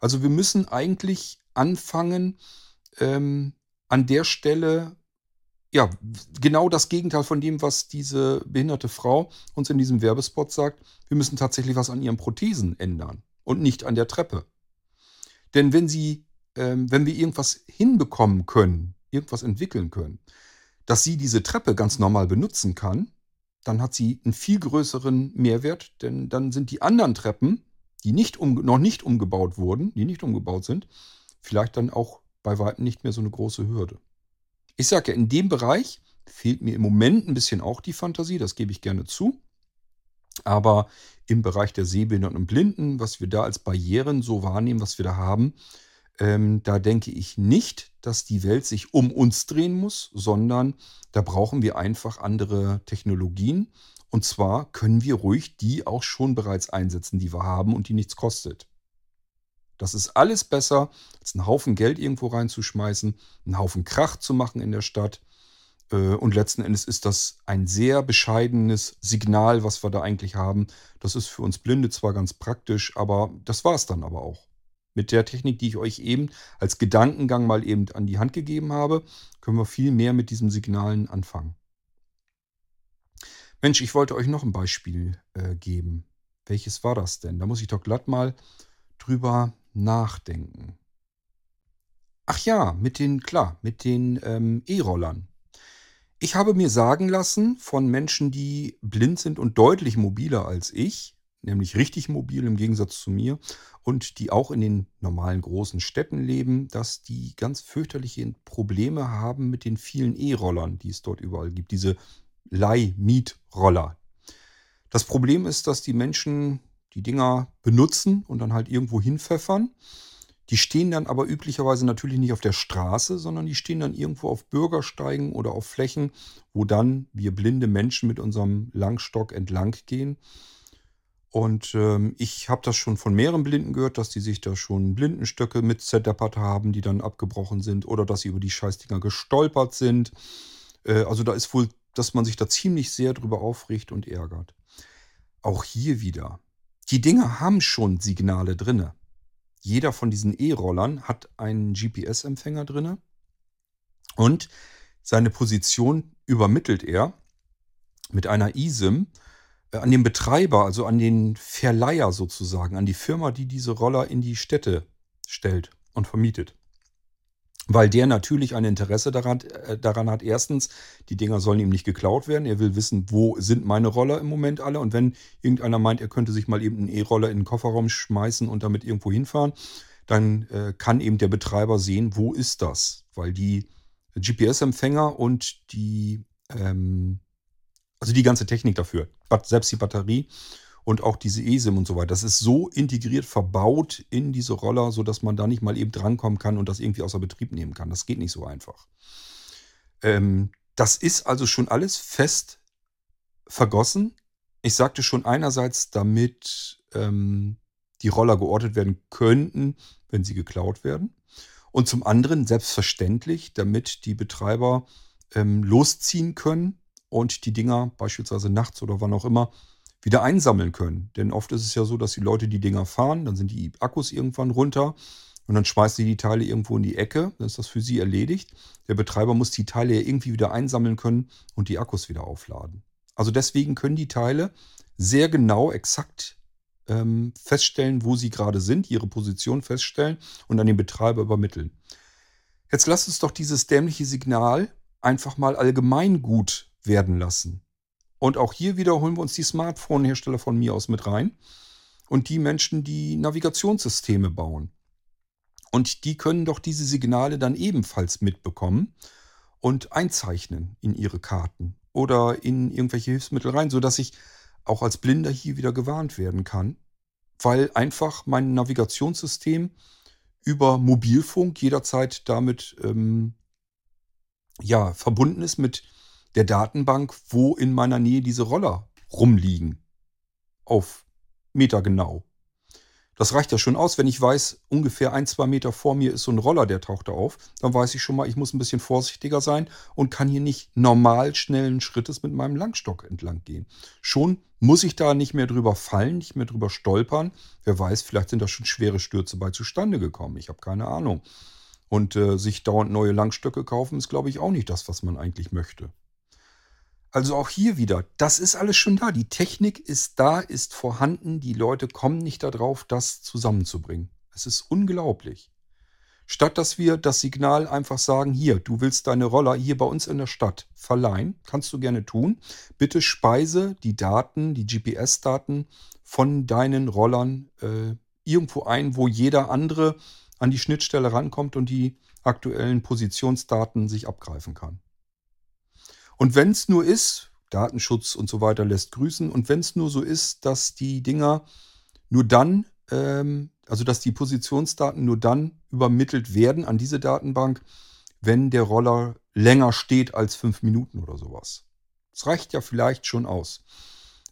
Also wir müssen eigentlich anfangen, ähm, an der Stelle ja, genau das Gegenteil von dem, was diese behinderte Frau uns in diesem Werbespot sagt. Wir müssen tatsächlich was an ihren Prothesen ändern und nicht an der Treppe. Denn wenn sie, ähm, wenn wir irgendwas hinbekommen können, irgendwas entwickeln können, dass sie diese Treppe ganz normal benutzen kann, dann hat sie einen viel größeren Mehrwert, denn dann sind die anderen Treppen, die nicht um, noch nicht umgebaut wurden, die nicht umgebaut sind, vielleicht dann auch bei weitem nicht mehr so eine große Hürde. Ich sage ja, in dem Bereich fehlt mir im Moment ein bisschen auch die Fantasie, das gebe ich gerne zu. Aber im Bereich der Sehbehinderten und Blinden, was wir da als Barrieren so wahrnehmen, was wir da haben, ähm, da denke ich nicht, dass die Welt sich um uns drehen muss, sondern da brauchen wir einfach andere Technologien. Und zwar können wir ruhig die auch schon bereits einsetzen, die wir haben und die nichts kostet. Das ist alles besser, als einen Haufen Geld irgendwo reinzuschmeißen, einen Haufen Krach zu machen in der Stadt. Äh, und letzten Endes ist das ein sehr bescheidenes Signal, was wir da eigentlich haben. Das ist für uns Blinde zwar ganz praktisch, aber das war es dann aber auch. Mit der Technik, die ich euch eben als Gedankengang mal eben an die Hand gegeben habe, können wir viel mehr mit diesen Signalen anfangen. Mensch, ich wollte euch noch ein Beispiel äh, geben. Welches war das denn? Da muss ich doch glatt mal drüber nachdenken. Ach ja, mit den, klar, mit den ähm, E-Rollern. Ich habe mir sagen lassen von Menschen, die blind sind und deutlich mobiler als ich, nämlich richtig mobil im Gegensatz zu mir, und die auch in den normalen großen Städten leben, dass die ganz fürchterliche Probleme haben mit den vielen E-Rollern, die es dort überall gibt, diese Leih-Miet-Roller. Das Problem ist, dass die Menschen die Dinger benutzen und dann halt irgendwo hinpfeffern. Die stehen dann aber üblicherweise natürlich nicht auf der Straße, sondern die stehen dann irgendwo auf Bürgersteigen oder auf Flächen, wo dann wir blinde Menschen mit unserem Langstock entlang gehen. Und ähm, ich habe das schon von mehreren Blinden gehört, dass die sich da schon Blindenstöcke mit zerdeppert haben, die dann abgebrochen sind oder dass sie über die Scheißdinger gestolpert sind. Äh, also da ist wohl, dass man sich da ziemlich sehr drüber aufregt und ärgert. Auch hier wieder. Die Dinger haben schon Signale drinne. Jeder von diesen E-Rollern hat einen GPS-Empfänger drinne und seine Position übermittelt er mit einer eSIM äh, an den Betreiber, also an den Verleiher sozusagen, an die Firma, die diese Roller in die Städte stellt und vermietet weil der natürlich ein Interesse daran, äh, daran hat. Erstens, die Dinger sollen ihm nicht geklaut werden. Er will wissen, wo sind meine Roller im Moment alle. Und wenn irgendeiner meint, er könnte sich mal eben einen E-Roller in den Kofferraum schmeißen und damit irgendwo hinfahren, dann äh, kann eben der Betreiber sehen, wo ist das. Weil die GPS-Empfänger und die, ähm, also die ganze Technik dafür, selbst die Batterie, und auch diese eSIM und so weiter. Das ist so integriert verbaut in diese Roller, sodass man da nicht mal eben drankommen kann und das irgendwie außer Betrieb nehmen kann. Das geht nicht so einfach. Ähm, das ist also schon alles fest vergossen. Ich sagte schon einerseits, damit ähm, die Roller geortet werden könnten, wenn sie geklaut werden. Und zum anderen selbstverständlich, damit die Betreiber ähm, losziehen können und die Dinger beispielsweise nachts oder wann auch immer wieder einsammeln können. Denn oft ist es ja so, dass die Leute die Dinger fahren, dann sind die Akkus irgendwann runter und dann schmeißt sie die Teile irgendwo in die Ecke, dann ist das für sie erledigt. Der Betreiber muss die Teile ja irgendwie wieder einsammeln können und die Akkus wieder aufladen. Also deswegen können die Teile sehr genau, exakt ähm, feststellen, wo sie gerade sind, ihre Position feststellen und an den Betreiber übermitteln. Jetzt lasst uns doch dieses dämliche Signal einfach mal allgemeingut werden lassen. Und auch hier wieder holen wir uns die Smartphone-Hersteller von mir aus mit rein. Und die Menschen, die Navigationssysteme bauen. Und die können doch diese Signale dann ebenfalls mitbekommen und einzeichnen in ihre Karten oder in irgendwelche Hilfsmittel rein, sodass ich auch als Blinder hier wieder gewarnt werden kann, weil einfach mein Navigationssystem über Mobilfunk jederzeit damit ähm, ja, verbunden ist mit der Datenbank, wo in meiner Nähe diese Roller rumliegen. Auf Meter genau. Das reicht ja schon aus, wenn ich weiß, ungefähr ein, zwei Meter vor mir ist so ein Roller, der taucht da auf. Dann weiß ich schon mal, ich muss ein bisschen vorsichtiger sein und kann hier nicht normal schnellen Schrittes mit meinem Langstock entlang gehen. Schon muss ich da nicht mehr drüber fallen, nicht mehr drüber stolpern. Wer weiß, vielleicht sind da schon schwere Stürze bei zustande gekommen. Ich habe keine Ahnung. Und äh, sich dauernd neue Langstöcke kaufen, ist, glaube ich, auch nicht das, was man eigentlich möchte. Also auch hier wieder, das ist alles schon da. Die Technik ist da, ist vorhanden. Die Leute kommen nicht darauf, das zusammenzubringen. Es ist unglaublich. Statt dass wir das Signal einfach sagen, hier, du willst deine Roller hier bei uns in der Stadt verleihen, kannst du gerne tun. Bitte speise die Daten, die GPS-Daten von deinen Rollern äh, irgendwo ein, wo jeder andere an die Schnittstelle rankommt und die aktuellen Positionsdaten sich abgreifen kann. Und wenn es nur ist, Datenschutz und so weiter lässt grüßen, und wenn es nur so ist, dass die Dinger nur dann, ähm, also dass die Positionsdaten nur dann übermittelt werden an diese Datenbank, wenn der Roller länger steht als fünf Minuten oder sowas. Das reicht ja vielleicht schon aus.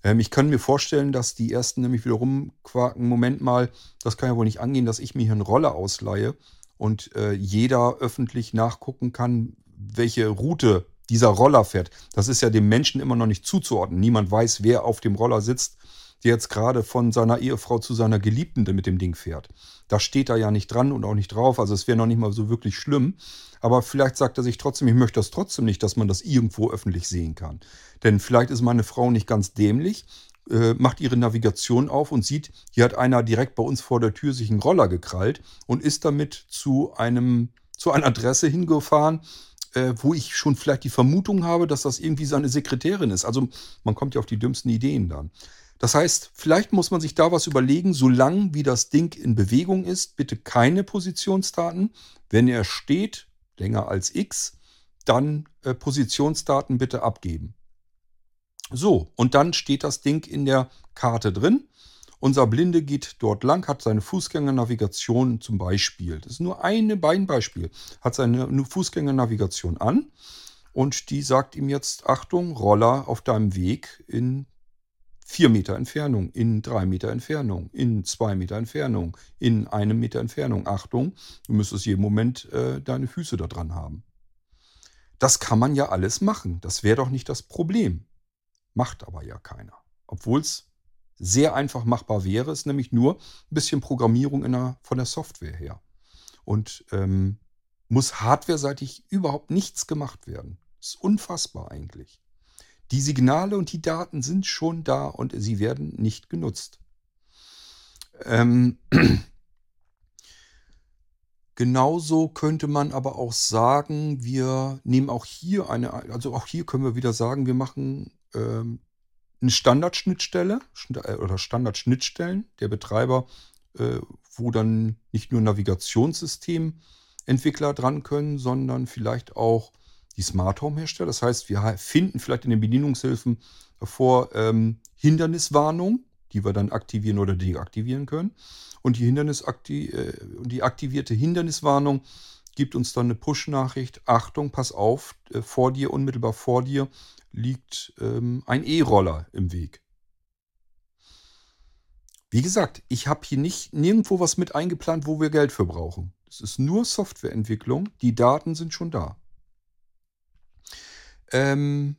Ähm, ich kann mir vorstellen, dass die ersten nämlich wieder rumquaken, Moment mal, das kann ja wohl nicht angehen, dass ich mir hier einen Roller ausleihe und äh, jeder öffentlich nachgucken kann, welche Route dieser Roller fährt. Das ist ja dem Menschen immer noch nicht zuzuordnen. Niemand weiß, wer auf dem Roller sitzt, der jetzt gerade von seiner Ehefrau zu seiner Geliebten mit dem Ding fährt. Da steht er ja nicht dran und auch nicht drauf. Also es wäre noch nicht mal so wirklich schlimm. Aber vielleicht sagt er sich trotzdem, ich möchte das trotzdem nicht, dass man das irgendwo öffentlich sehen kann. Denn vielleicht ist meine Frau nicht ganz dämlich, äh, macht ihre Navigation auf und sieht, hier hat einer direkt bei uns vor der Tür sich einen Roller gekrallt und ist damit zu einem zu einer Adresse hingefahren, äh, wo ich schon vielleicht die Vermutung habe, dass das irgendwie seine Sekretärin ist. Also man kommt ja auf die dümmsten Ideen dann. Das heißt, vielleicht muss man sich da was überlegen, solange wie das Ding in Bewegung ist, bitte keine Positionsdaten. Wenn er steht, länger als x, dann äh, Positionsdaten bitte abgeben. So, und dann steht das Ding in der Karte drin. Unser Blinde geht dort lang, hat seine Fußgängernavigation zum Beispiel. Das ist nur eine, ein Beispiel. Hat seine Fußgängernavigation an und die sagt ihm jetzt: Achtung, Roller auf deinem Weg in vier Meter Entfernung, in drei Meter Entfernung, in zwei Meter Entfernung, in einem Meter Entfernung. Achtung, du müsstest jeden Moment äh, deine Füße da dran haben. Das kann man ja alles machen. Das wäre doch nicht das Problem. Macht aber ja keiner. Obwohl es sehr einfach machbar wäre, ist nämlich nur ein bisschen Programmierung der, von der Software her. Und ähm, muss hardwareseitig überhaupt nichts gemacht werden. Ist unfassbar eigentlich. Die Signale und die Daten sind schon da und sie werden nicht genutzt. Ähm, genauso könnte man aber auch sagen, wir nehmen auch hier eine, also auch hier können wir wieder sagen, wir machen ähm, eine Standardschnittstelle äh, oder Standardschnittstellen der Betreiber, äh, wo dann nicht nur Navigationssystementwickler dran können, sondern vielleicht auch die Smart Home Hersteller. Das heißt, wir finden vielleicht in den Bedienungshilfen vor ähm, Hinderniswarnung, die wir dann aktivieren oder deaktivieren können. Und die, Hindernisakti äh, die aktivierte Hinderniswarnung gibt uns dann eine Push-Nachricht. Achtung, pass auf, äh, vor dir, unmittelbar vor dir liegt ähm, ein E-Roller im Weg. Wie gesagt, ich habe hier nicht nirgendwo was mit eingeplant, wo wir Geld für brauchen. Es ist nur Softwareentwicklung. Die Daten sind schon da. Ähm,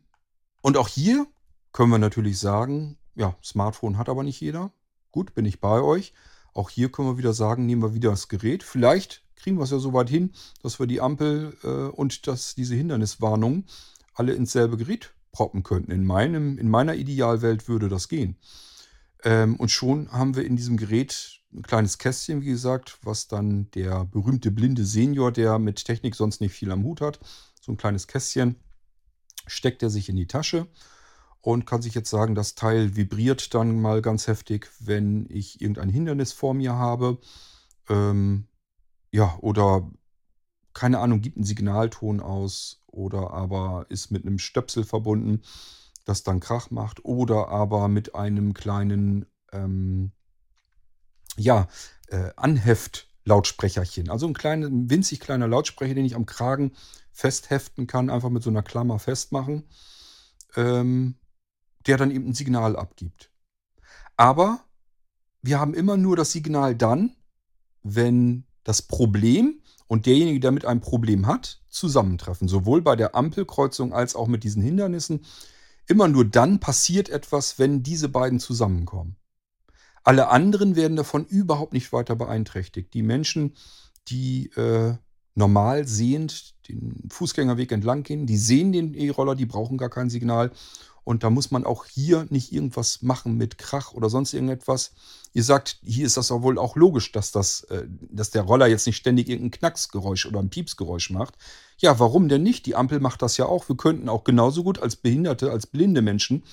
und auch hier können wir natürlich sagen, ja, Smartphone hat aber nicht jeder. Gut, bin ich bei euch. Auch hier können wir wieder sagen, nehmen wir wieder das Gerät. Vielleicht kriegen wir es ja so weit hin, dass wir die Ampel äh, und das, diese Hinderniswarnung alle ins selbe Gerät proppen könnten. In, meinem, in meiner Idealwelt würde das gehen. Ähm, und schon haben wir in diesem Gerät ein kleines Kästchen, wie gesagt, was dann der berühmte blinde Senior, der mit Technik sonst nicht viel am Hut hat, so ein kleines Kästchen, steckt er sich in die Tasche und kann sich jetzt sagen, das Teil vibriert dann mal ganz heftig, wenn ich irgendein Hindernis vor mir habe. Ähm, ja, oder keine Ahnung, gibt einen Signalton aus oder aber ist mit einem Stöpsel verbunden, das dann Krach macht oder aber mit einem kleinen, ähm, ja, äh, Anheft-Lautsprecherchen. Also ein kleiner, winzig kleiner Lautsprecher, den ich am Kragen festheften kann, einfach mit so einer Klammer festmachen, ähm, der dann eben ein Signal abgibt. Aber wir haben immer nur das Signal dann, wenn das Problem und derjenige, der mit einem Problem hat, zusammentreffen. Sowohl bei der Ampelkreuzung als auch mit diesen Hindernissen. Immer nur dann passiert etwas, wenn diese beiden zusammenkommen. Alle anderen werden davon überhaupt nicht weiter beeinträchtigt. Die Menschen, die äh, normal sehend den Fußgängerweg entlang gehen. Die sehen den E-Roller, die brauchen gar kein Signal. Und da muss man auch hier nicht irgendwas machen mit Krach oder sonst irgendetwas. Ihr sagt, hier ist das auch wohl auch logisch, dass, das, äh, dass der Roller jetzt nicht ständig irgendein Knacksgeräusch oder ein Piepsgeräusch macht. Ja, warum denn nicht? Die Ampel macht das ja auch. Wir könnten auch genauso gut als Behinderte, als blinde Menschen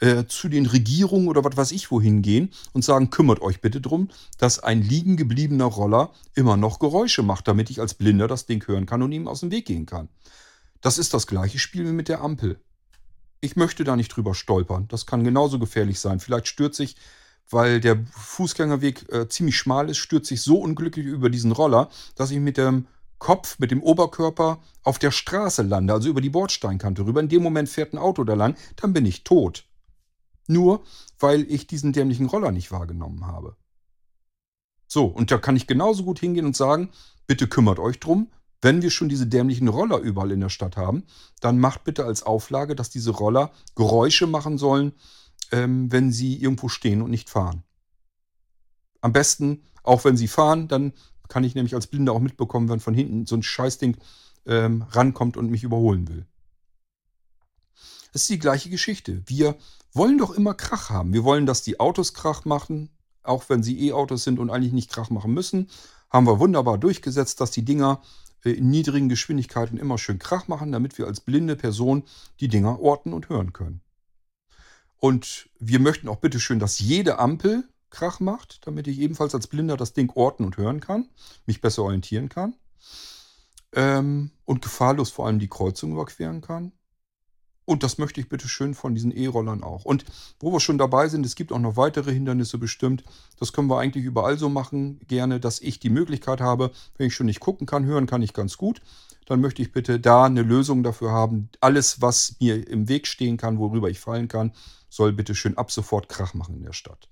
äh, zu den Regierungen oder was weiß ich wohin gehen und sagen, kümmert euch bitte drum, dass ein liegen gebliebener Roller immer noch Geräusche macht, damit ich als Blinder das Ding hören kann und ihm aus dem Weg gehen kann. Das ist das gleiche Spiel wie mit der Ampel. Ich möchte da nicht drüber stolpern. Das kann genauso gefährlich sein. Vielleicht stürze ich, weil der Fußgängerweg äh, ziemlich schmal ist, stürze ich so unglücklich über diesen Roller, dass ich mit dem Kopf, mit dem Oberkörper auf der Straße lande, also über die Bordsteinkante rüber. In dem Moment fährt ein Auto da lang, dann bin ich tot. Nur weil ich diesen dämlichen Roller nicht wahrgenommen habe. So, und da kann ich genauso gut hingehen und sagen, bitte kümmert euch drum, wenn wir schon diese dämlichen Roller überall in der Stadt haben, dann macht bitte als Auflage, dass diese Roller Geräusche machen sollen, ähm, wenn sie irgendwo stehen und nicht fahren. Am besten, auch wenn sie fahren, dann kann ich nämlich als Blinder auch mitbekommen, wenn von hinten so ein Scheißding ähm, rankommt und mich überholen will. Das ist die gleiche Geschichte. Wir wollen doch immer Krach haben. Wir wollen, dass die Autos Krach machen, auch wenn sie E-Autos sind und eigentlich nicht Krach machen müssen. Haben wir wunderbar durchgesetzt, dass die Dinger in niedrigen Geschwindigkeiten immer schön Krach machen, damit wir als blinde Person die Dinger orten und hören können. Und wir möchten auch bitteschön, dass jede Ampel Krach macht, damit ich ebenfalls als Blinder das Ding orten und hören kann, mich besser orientieren kann ähm, und gefahrlos vor allem die Kreuzung überqueren kann. Und das möchte ich bitte schön von diesen E-Rollern auch. Und wo wir schon dabei sind, es gibt auch noch weitere Hindernisse bestimmt. Das können wir eigentlich überall so machen. Gerne, dass ich die Möglichkeit habe, wenn ich schon nicht gucken kann, hören kann ich ganz gut. Dann möchte ich bitte da eine Lösung dafür haben. Alles, was mir im Weg stehen kann, worüber ich fallen kann, soll bitte schön ab sofort Krach machen in der Stadt.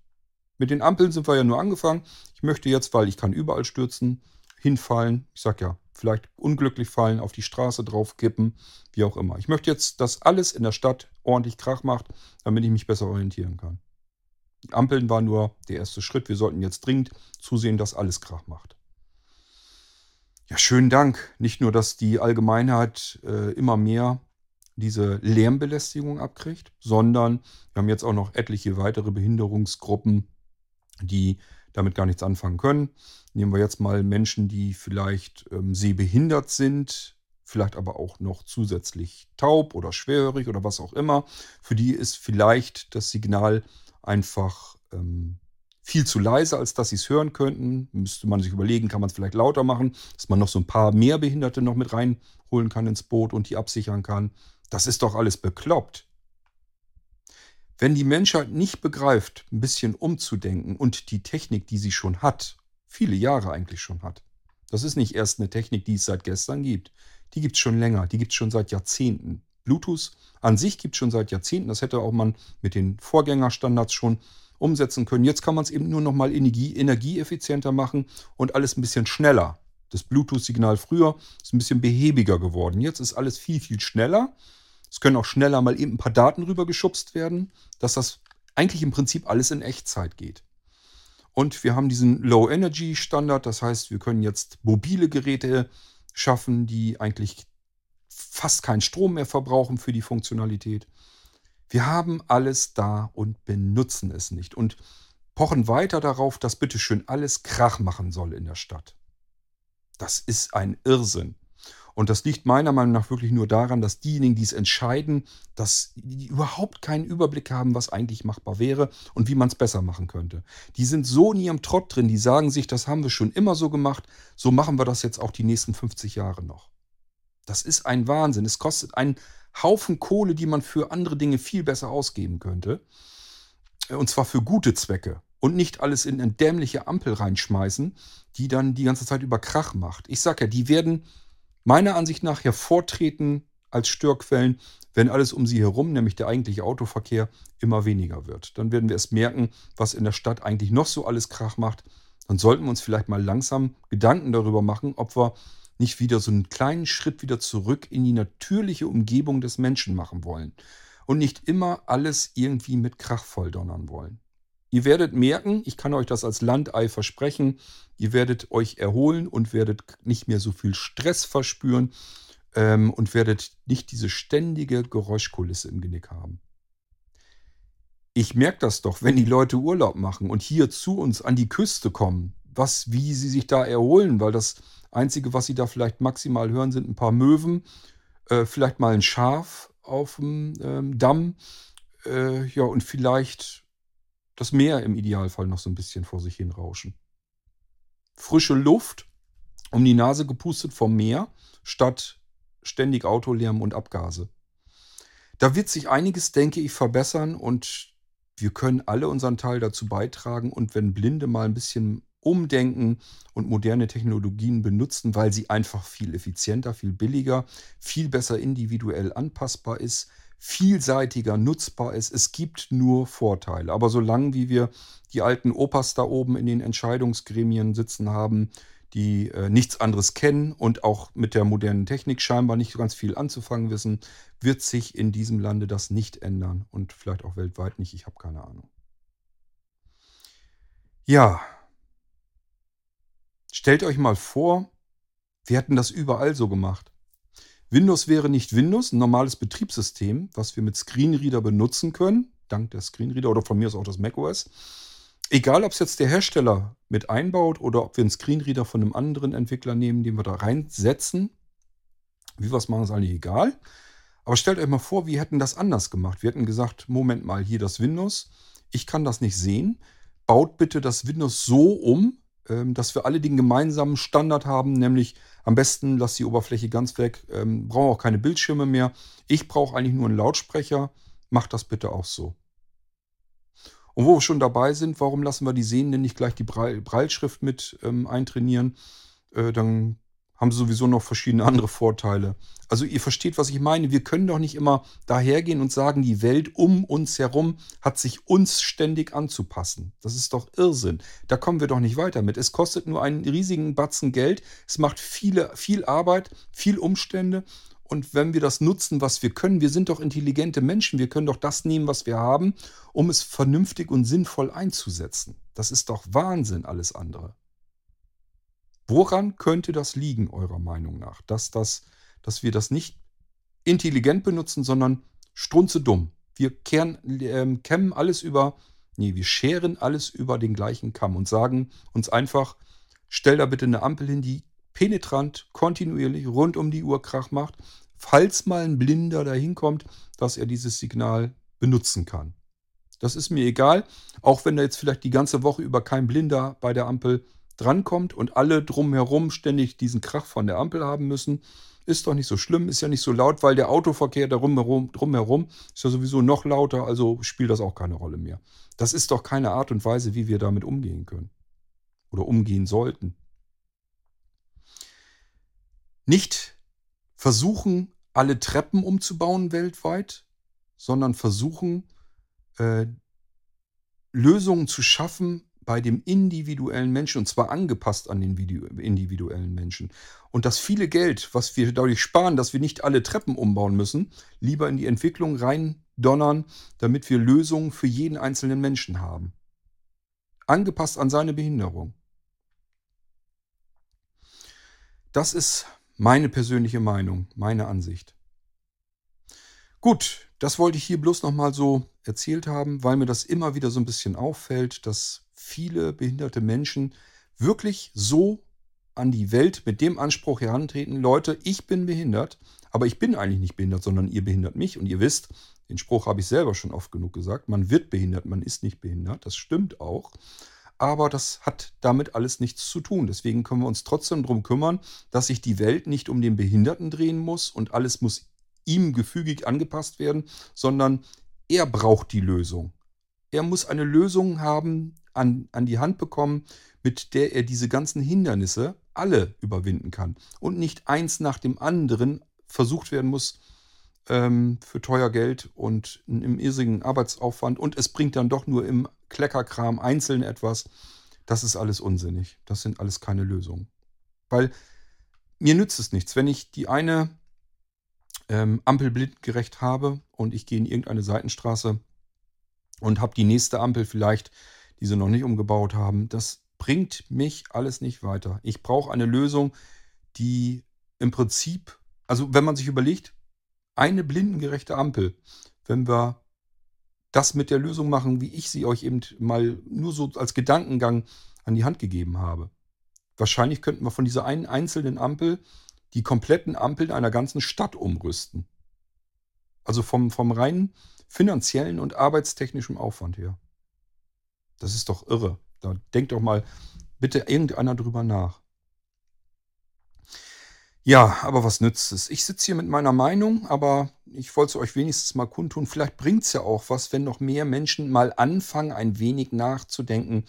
Mit den Ampeln sind wir ja nur angefangen. Ich möchte jetzt, weil ich kann überall stürzen, hinfallen. Ich sag ja, vielleicht unglücklich fallen, auf die Straße draufkippen, wie auch immer. Ich möchte jetzt, dass alles in der Stadt ordentlich Krach macht, damit ich mich besser orientieren kann. Die Ampeln waren nur der erste Schritt. Wir sollten jetzt dringend zusehen, dass alles Krach macht. Ja, schönen Dank. Nicht nur, dass die Allgemeinheit äh, immer mehr diese Lärmbelästigung abkriegt, sondern wir haben jetzt auch noch etliche weitere Behinderungsgruppen, die damit gar nichts anfangen können. Nehmen wir jetzt mal Menschen, die vielleicht ähm, sehbehindert sind, vielleicht aber auch noch zusätzlich taub oder schwerhörig oder was auch immer. Für die ist vielleicht das Signal einfach ähm, viel zu leise, als dass sie es hören könnten. Müsste man sich überlegen, kann man es vielleicht lauter machen, dass man noch so ein paar mehr Behinderte noch mit reinholen kann ins Boot und die absichern kann. Das ist doch alles bekloppt. Wenn die Menschheit nicht begreift, ein bisschen umzudenken und die Technik, die sie schon hat, viele Jahre eigentlich schon hat, das ist nicht erst eine Technik, die es seit gestern gibt. Die gibt es schon länger, die gibt es schon seit Jahrzehnten. Bluetooth an sich gibt es schon seit Jahrzehnten. Das hätte auch man mit den Vorgängerstandards schon umsetzen können. Jetzt kann man es eben nur noch mal energie, energieeffizienter machen und alles ein bisschen schneller. Das Bluetooth-Signal früher ist ein bisschen behäbiger geworden. Jetzt ist alles viel, viel schneller es können auch schneller mal eben ein paar Daten rübergeschubst werden, dass das eigentlich im Prinzip alles in Echtzeit geht. Und wir haben diesen Low-Energy-Standard, das heißt, wir können jetzt mobile Geräte schaffen, die eigentlich fast keinen Strom mehr verbrauchen für die Funktionalität. Wir haben alles da und benutzen es nicht und pochen weiter darauf, dass bitteschön alles Krach machen soll in der Stadt. Das ist ein Irrsinn. Und das liegt meiner Meinung nach wirklich nur daran, dass diejenigen, die es entscheiden, dass die überhaupt keinen Überblick haben, was eigentlich machbar wäre und wie man es besser machen könnte. Die sind so in ihrem Trott drin, die sagen sich, das haben wir schon immer so gemacht, so machen wir das jetzt auch die nächsten 50 Jahre noch. Das ist ein Wahnsinn. Es kostet einen Haufen Kohle, die man für andere Dinge viel besser ausgeben könnte. Und zwar für gute Zwecke. Und nicht alles in eine dämliche Ampel reinschmeißen, die dann die ganze Zeit über Krach macht. Ich sag ja, die werden meiner Ansicht nach hervortreten als Störquellen, wenn alles um sie herum, nämlich der eigentliche Autoverkehr, immer weniger wird. Dann werden wir es merken, was in der Stadt eigentlich noch so alles Krach macht. Dann sollten wir uns vielleicht mal langsam Gedanken darüber machen, ob wir nicht wieder so einen kleinen Schritt wieder zurück in die natürliche Umgebung des Menschen machen wollen und nicht immer alles irgendwie mit Krach volldonnern wollen. Ihr werdet merken, ich kann euch das als Landei versprechen, ihr werdet euch erholen und werdet nicht mehr so viel Stress verspüren. ähm, und werdet nicht diese ständige Geräuschkulisse im Genick haben. Ich merke das doch, wenn die Leute Urlaub machen und hier zu uns an die Küste kommen, was, wie sie sich da erholen, weil das Einzige, was sie da vielleicht maximal hören, sind ein paar Möwen, äh, vielleicht mal ein Schaf auf dem ähm, Damm, äh, ja, und vielleicht das Meer im Idealfall noch so ein bisschen vor sich hin rauschen. Frische Luft um die Nase gepustet vom Meer, statt ständig Autolärm und Abgase. Da wird sich einiges, denke ich, verbessern und wir können alle unseren Teil dazu beitragen. Und wenn Blinde mal ein bisschen umdenken und moderne Technologien benutzen, weil sie einfach viel effizienter, viel billiger, viel besser individuell anpassbar ist, vielseitiger nutzbar ist. Es gibt nur Vorteile. Aber solange wie wir die alten Opas da oben in den Entscheidungsgremien sitzen haben, die äh, nichts anderes kennen und auch mit der modernen Technik scheinbar nicht ganz viel anzufangen wissen, wird sich in diesem Lande das nicht ändern und vielleicht auch weltweit nicht. Ich habe keine Ahnung. Ja, stellt euch mal vor, wir hätten das überall so gemacht. Windows wäre nicht Windows, ein normales Betriebssystem, was wir mit Screenreader benutzen können, dank der Screenreader oder von mir aus auch das macOS. Egal, ob es jetzt der Hersteller mit einbaut oder ob wir einen Screenreader von einem anderen Entwickler nehmen, den wir da reinsetzen. Wie wir es machen, ist eigentlich egal. Aber stellt euch mal vor, wir hätten das anders gemacht. Wir hätten gesagt, Moment mal, hier das Windows. Ich kann das nicht sehen. Baut bitte das Windows so um, dass wir alle den gemeinsamen Standard haben, nämlich am besten lasst die Oberfläche ganz weg, ähm, brauchen auch keine Bildschirme mehr. Ich brauche eigentlich nur einen Lautsprecher. Macht das bitte auch so. Und wo wir schon dabei sind, warum lassen wir die Sehenden nicht gleich die Breilschrift mit ähm, eintrainieren? Äh, dann haben sie sowieso noch verschiedene andere Vorteile. Also ihr versteht, was ich meine. Wir können doch nicht immer dahergehen und sagen, die Welt um uns herum hat sich uns ständig anzupassen. Das ist doch Irrsinn. Da kommen wir doch nicht weiter mit. Es kostet nur einen riesigen Batzen Geld. Es macht viele, viel Arbeit, viel Umstände. Und wenn wir das nutzen, was wir können, wir sind doch intelligente Menschen, wir können doch das nehmen, was wir haben, um es vernünftig und sinnvoll einzusetzen. Das ist doch Wahnsinn, alles andere. Woran könnte das liegen, eurer Meinung nach? Dass, das, dass wir das nicht intelligent benutzen, sondern strunze dumm. Wir kehren, äh, kämmen alles über, nee, wir scheren alles über den gleichen Kamm und sagen uns einfach, stell da bitte eine Ampel hin, die penetrant, kontinuierlich, rund um die Uhr Krach macht, falls mal ein Blinder dahin kommt, dass er dieses Signal benutzen kann. Das ist mir egal, auch wenn da jetzt vielleicht die ganze Woche über kein Blinder bei der Ampel drankommt und alle drumherum ständig diesen Krach von der Ampel haben müssen. Ist doch nicht so schlimm, ist ja nicht so laut, weil der Autoverkehr da drumherum, drumherum ist ja sowieso noch lauter, also spielt das auch keine Rolle mehr. Das ist doch keine Art und Weise, wie wir damit umgehen können. Oder umgehen sollten nicht versuchen, alle Treppen umzubauen weltweit, sondern versuchen, äh, Lösungen zu schaffen bei dem individuellen Menschen und zwar angepasst an den individuellen Menschen. Und das viele Geld, was wir dadurch sparen, dass wir nicht alle Treppen umbauen müssen, lieber in die Entwicklung reindonnern, damit wir Lösungen für jeden einzelnen Menschen haben. Angepasst an seine Behinderung. Das ist meine persönliche Meinung, meine Ansicht. Gut, das wollte ich hier bloß nochmal so erzählt haben, weil mir das immer wieder so ein bisschen auffällt, dass viele behinderte Menschen wirklich so an die Welt mit dem Anspruch herantreten, Leute, ich bin behindert, aber ich bin eigentlich nicht behindert, sondern ihr behindert mich. Und ihr wisst, den Spruch habe ich selber schon oft genug gesagt, man wird behindert, man ist nicht behindert, das stimmt auch aber das hat damit alles nichts zu tun. Deswegen können wir uns trotzdem darum kümmern, dass sich die Welt nicht um den Behinderten drehen muss und alles muss ihm gefügig angepasst werden, sondern er braucht die Lösung. Er muss eine Lösung haben, an, an die Hand bekommen, mit der er diese ganzen Hindernisse alle überwinden kann und nicht eins nach dem anderen versucht werden muss ähm, für teuer Geld und im irrsinnigen Arbeitsaufwand und es bringt dann doch nur im Kleckerkram einzeln etwas. Das ist alles unsinnig. Das sind alles keine Lösungen. Weil mir nützt es nichts, wenn ich die eine ähm, Ampel blindgerecht habe und ich gehe in irgendeine Seitenstraße und habe die nächste Ampel vielleicht, die sie noch nicht umgebaut haben. Das bringt mich alles nicht weiter. Ich brauche eine Lösung, die im Prinzip Also wenn man sich überlegt, eine blindengerechte Ampel, wenn wir das mit der Lösung machen, wie ich sie euch eben mal nur so als Gedankengang an die Hand gegeben habe. Wahrscheinlich könnten wir von dieser einen einzelnen Ampel die kompletten Ampeln einer ganzen Stadt umrüsten. Also vom, vom reinen finanziellen und arbeitstechnischen Aufwand her. Das ist doch irre. Da denkt doch mal bitte irgendeiner drüber nach. Ja, aber was nützt es? Ich sitze hier mit meiner Meinung, aber ich wollte es euch wenigstens mal kundtun. Vielleicht bringt es ja auch was, wenn noch mehr Menschen mal anfangen, ein wenig nachzudenken,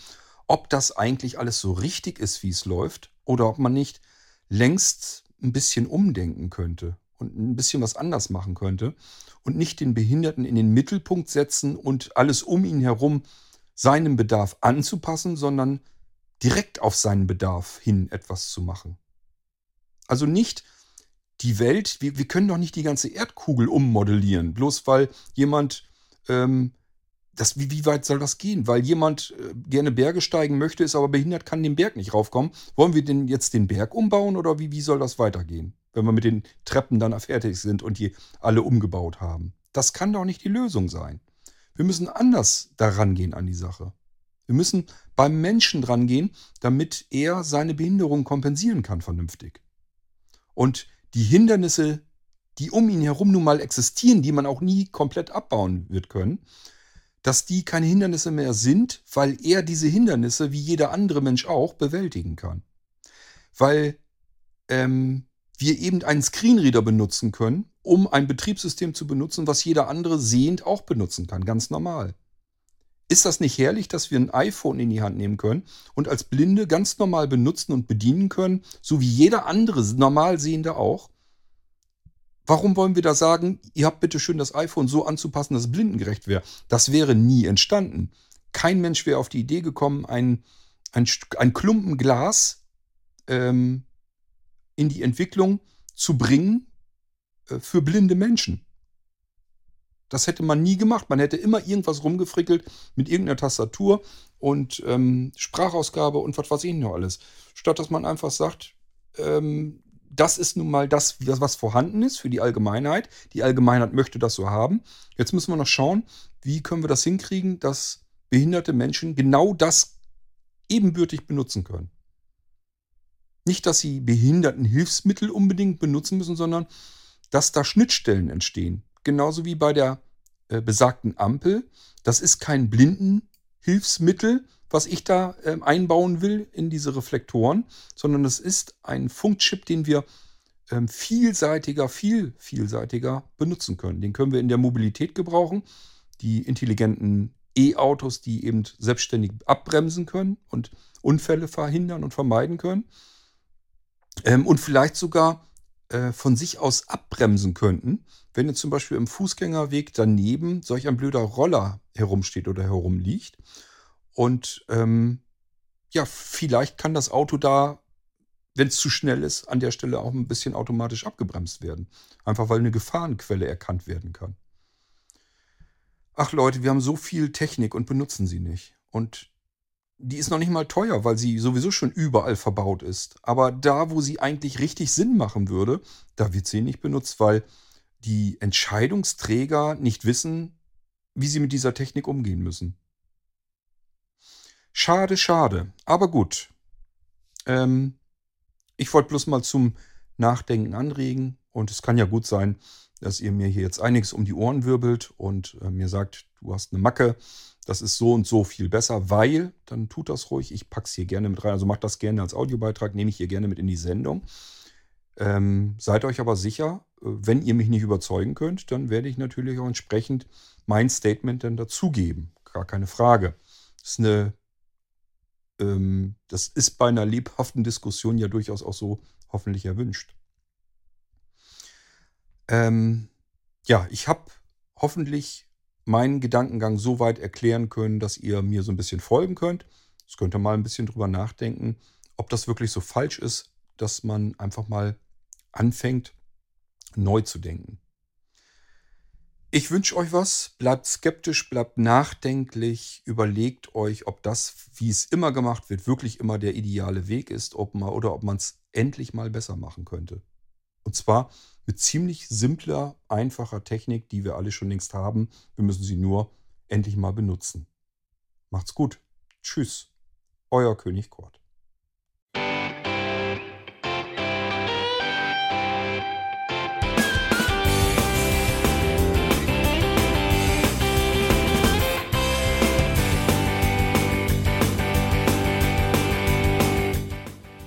ob das eigentlich alles so richtig ist, wie es läuft, oder ob man nicht längst ein bisschen umdenken könnte und ein bisschen was anders machen könnte und nicht den Behinderten in den Mittelpunkt setzen und alles um ihn herum seinem Bedarf anzupassen, sondern direkt auf seinen Bedarf hin etwas zu machen. Also nicht die Welt, wir, wir können doch nicht die ganze Erdkugel ummodellieren, bloß weil jemand, ähm, das, wie, wie weit soll das gehen? Weil jemand äh, gerne Berge steigen möchte, ist aber behindert, kann den Berg nicht raufkommen. Wollen wir denn jetzt den Berg umbauen oder wie, wie soll das weitergehen? Wenn wir mit den Treppen dann fertig sind und die alle umgebaut haben. Das kann doch nicht die Lösung sein. Wir müssen anders daran gehen an die Sache. Wir müssen beim Menschen dran gehen, damit er seine Behinderung kompensieren kann vernünftig. Und die Hindernisse, die um ihn herum nun mal existieren, die man auch nie komplett abbauen wird können, dass die keine Hindernisse mehr sind, weil er diese Hindernisse, wie jeder andere Mensch auch, bewältigen kann. Weil ähm, wir eben einen Screenreader benutzen können, um ein Betriebssystem zu benutzen, was jeder andere sehend auch benutzen kann, ganz normal. Ist das nicht herrlich, dass wir ein iPhone in die Hand nehmen können und als Blinde ganz normal benutzen und bedienen können, so wie jeder andere normal Sehende auch? Warum wollen wir da sagen, ihr habt bitte schön das iPhone so anzupassen, dass es blindengerecht wäre? Das wäre nie entstanden. Kein Mensch wäre auf die Idee gekommen, ein, ein, ein Klumpen Glas ähm, in die Entwicklung zu bringen äh, für blinde Menschen. Das hätte man nie gemacht. Man hätte immer irgendwas rumgefrickelt mit irgendeiner Tastatur und ähm, Sprachausgabe und was weiß ich noch alles. Statt dass man einfach sagt, ähm, das ist nun mal das, was vorhanden ist für die Allgemeinheit. Die Allgemeinheit möchte das so haben. Jetzt müssen wir noch schauen, wie können wir das hinkriegen, dass behinderte Menschen genau das ebenbürtig benutzen können. Nicht, dass sie Behindertenhilfsmittel unbedingt benutzen müssen, sondern dass da Schnittstellen entstehen genauso wie bei der äh, besagten Ampel. Das ist kein Blindenhilfsmittel, was ich da äh, einbauen will in diese Reflektoren, sondern das ist ein Funkchip, den wir ähm, vielseitiger, viel vielseitiger benutzen können. Den können wir in der Mobilität gebrauchen. Die intelligenten E-Autos, die eben selbstständig abbremsen können und Unfälle verhindern und vermeiden können. Ähm, und vielleicht sogar äh, von sich aus abbremsen könnten, wenn jetzt zum Beispiel im Fußgängerweg daneben solch ein blöder Roller herumsteht oder herumliegt. Und ähm, ja, vielleicht kann das Auto da, wenn es zu schnell ist, an der Stelle auch ein bisschen automatisch abgebremst werden. Einfach weil eine Gefahrenquelle erkannt werden kann. Ach Leute, wir haben so viel Technik und benutzen sie nicht. Und die ist noch nicht mal teuer, weil sie sowieso schon überall verbaut ist. Aber da, wo sie eigentlich richtig Sinn machen würde, da wird sie nicht benutzt, weil die Entscheidungsträger nicht wissen, wie sie mit dieser Technik umgehen müssen. Schade, schade. Aber gut. Ähm, ich wollte bloß mal zum Nachdenken anregen. Und es kann ja gut sein, dass ihr mir hier jetzt einiges um die Ohren wirbelt und äh, mir sagt, du hast eine Macke das ist so und so viel besser, weil, dann tut das ruhig, ich packe es hier gerne mit rein, also macht das gerne als Audiobeitrag, nehme ich hier gerne mit in die Sendung. Ähm, seid euch aber sicher, äh, wenn ihr mich nicht überzeugen könnt, dann werde ich natürlich auch entsprechend mein Statement dann dazugeben. Gar keine Frage. Das ist, eine, ähm, das ist bei einer lebhaften Diskussion ja durchaus auch so hoffentlich erwünscht. Ähm, ja, ich habe hoffentlich meinen Gedankengang so weit erklären können, dass ihr mir so ein bisschen folgen könnt. Das könnt ihr mal ein bisschen drüber nachdenken, ob das wirklich so falsch ist, dass man einfach mal anfängt, neu zu denken. Ich wünsche euch was, bleibt skeptisch, bleibt nachdenklich, überlegt euch, ob das, wie es immer gemacht wird, wirklich immer der ideale Weg ist ob man, oder ob man es endlich mal besser machen könnte. Und zwar mit ziemlich simpler, einfacher Technik, die wir alle schon längst haben. Wir müssen sie nur endlich mal benutzen. Macht's gut. Tschüss. Euer König Kort.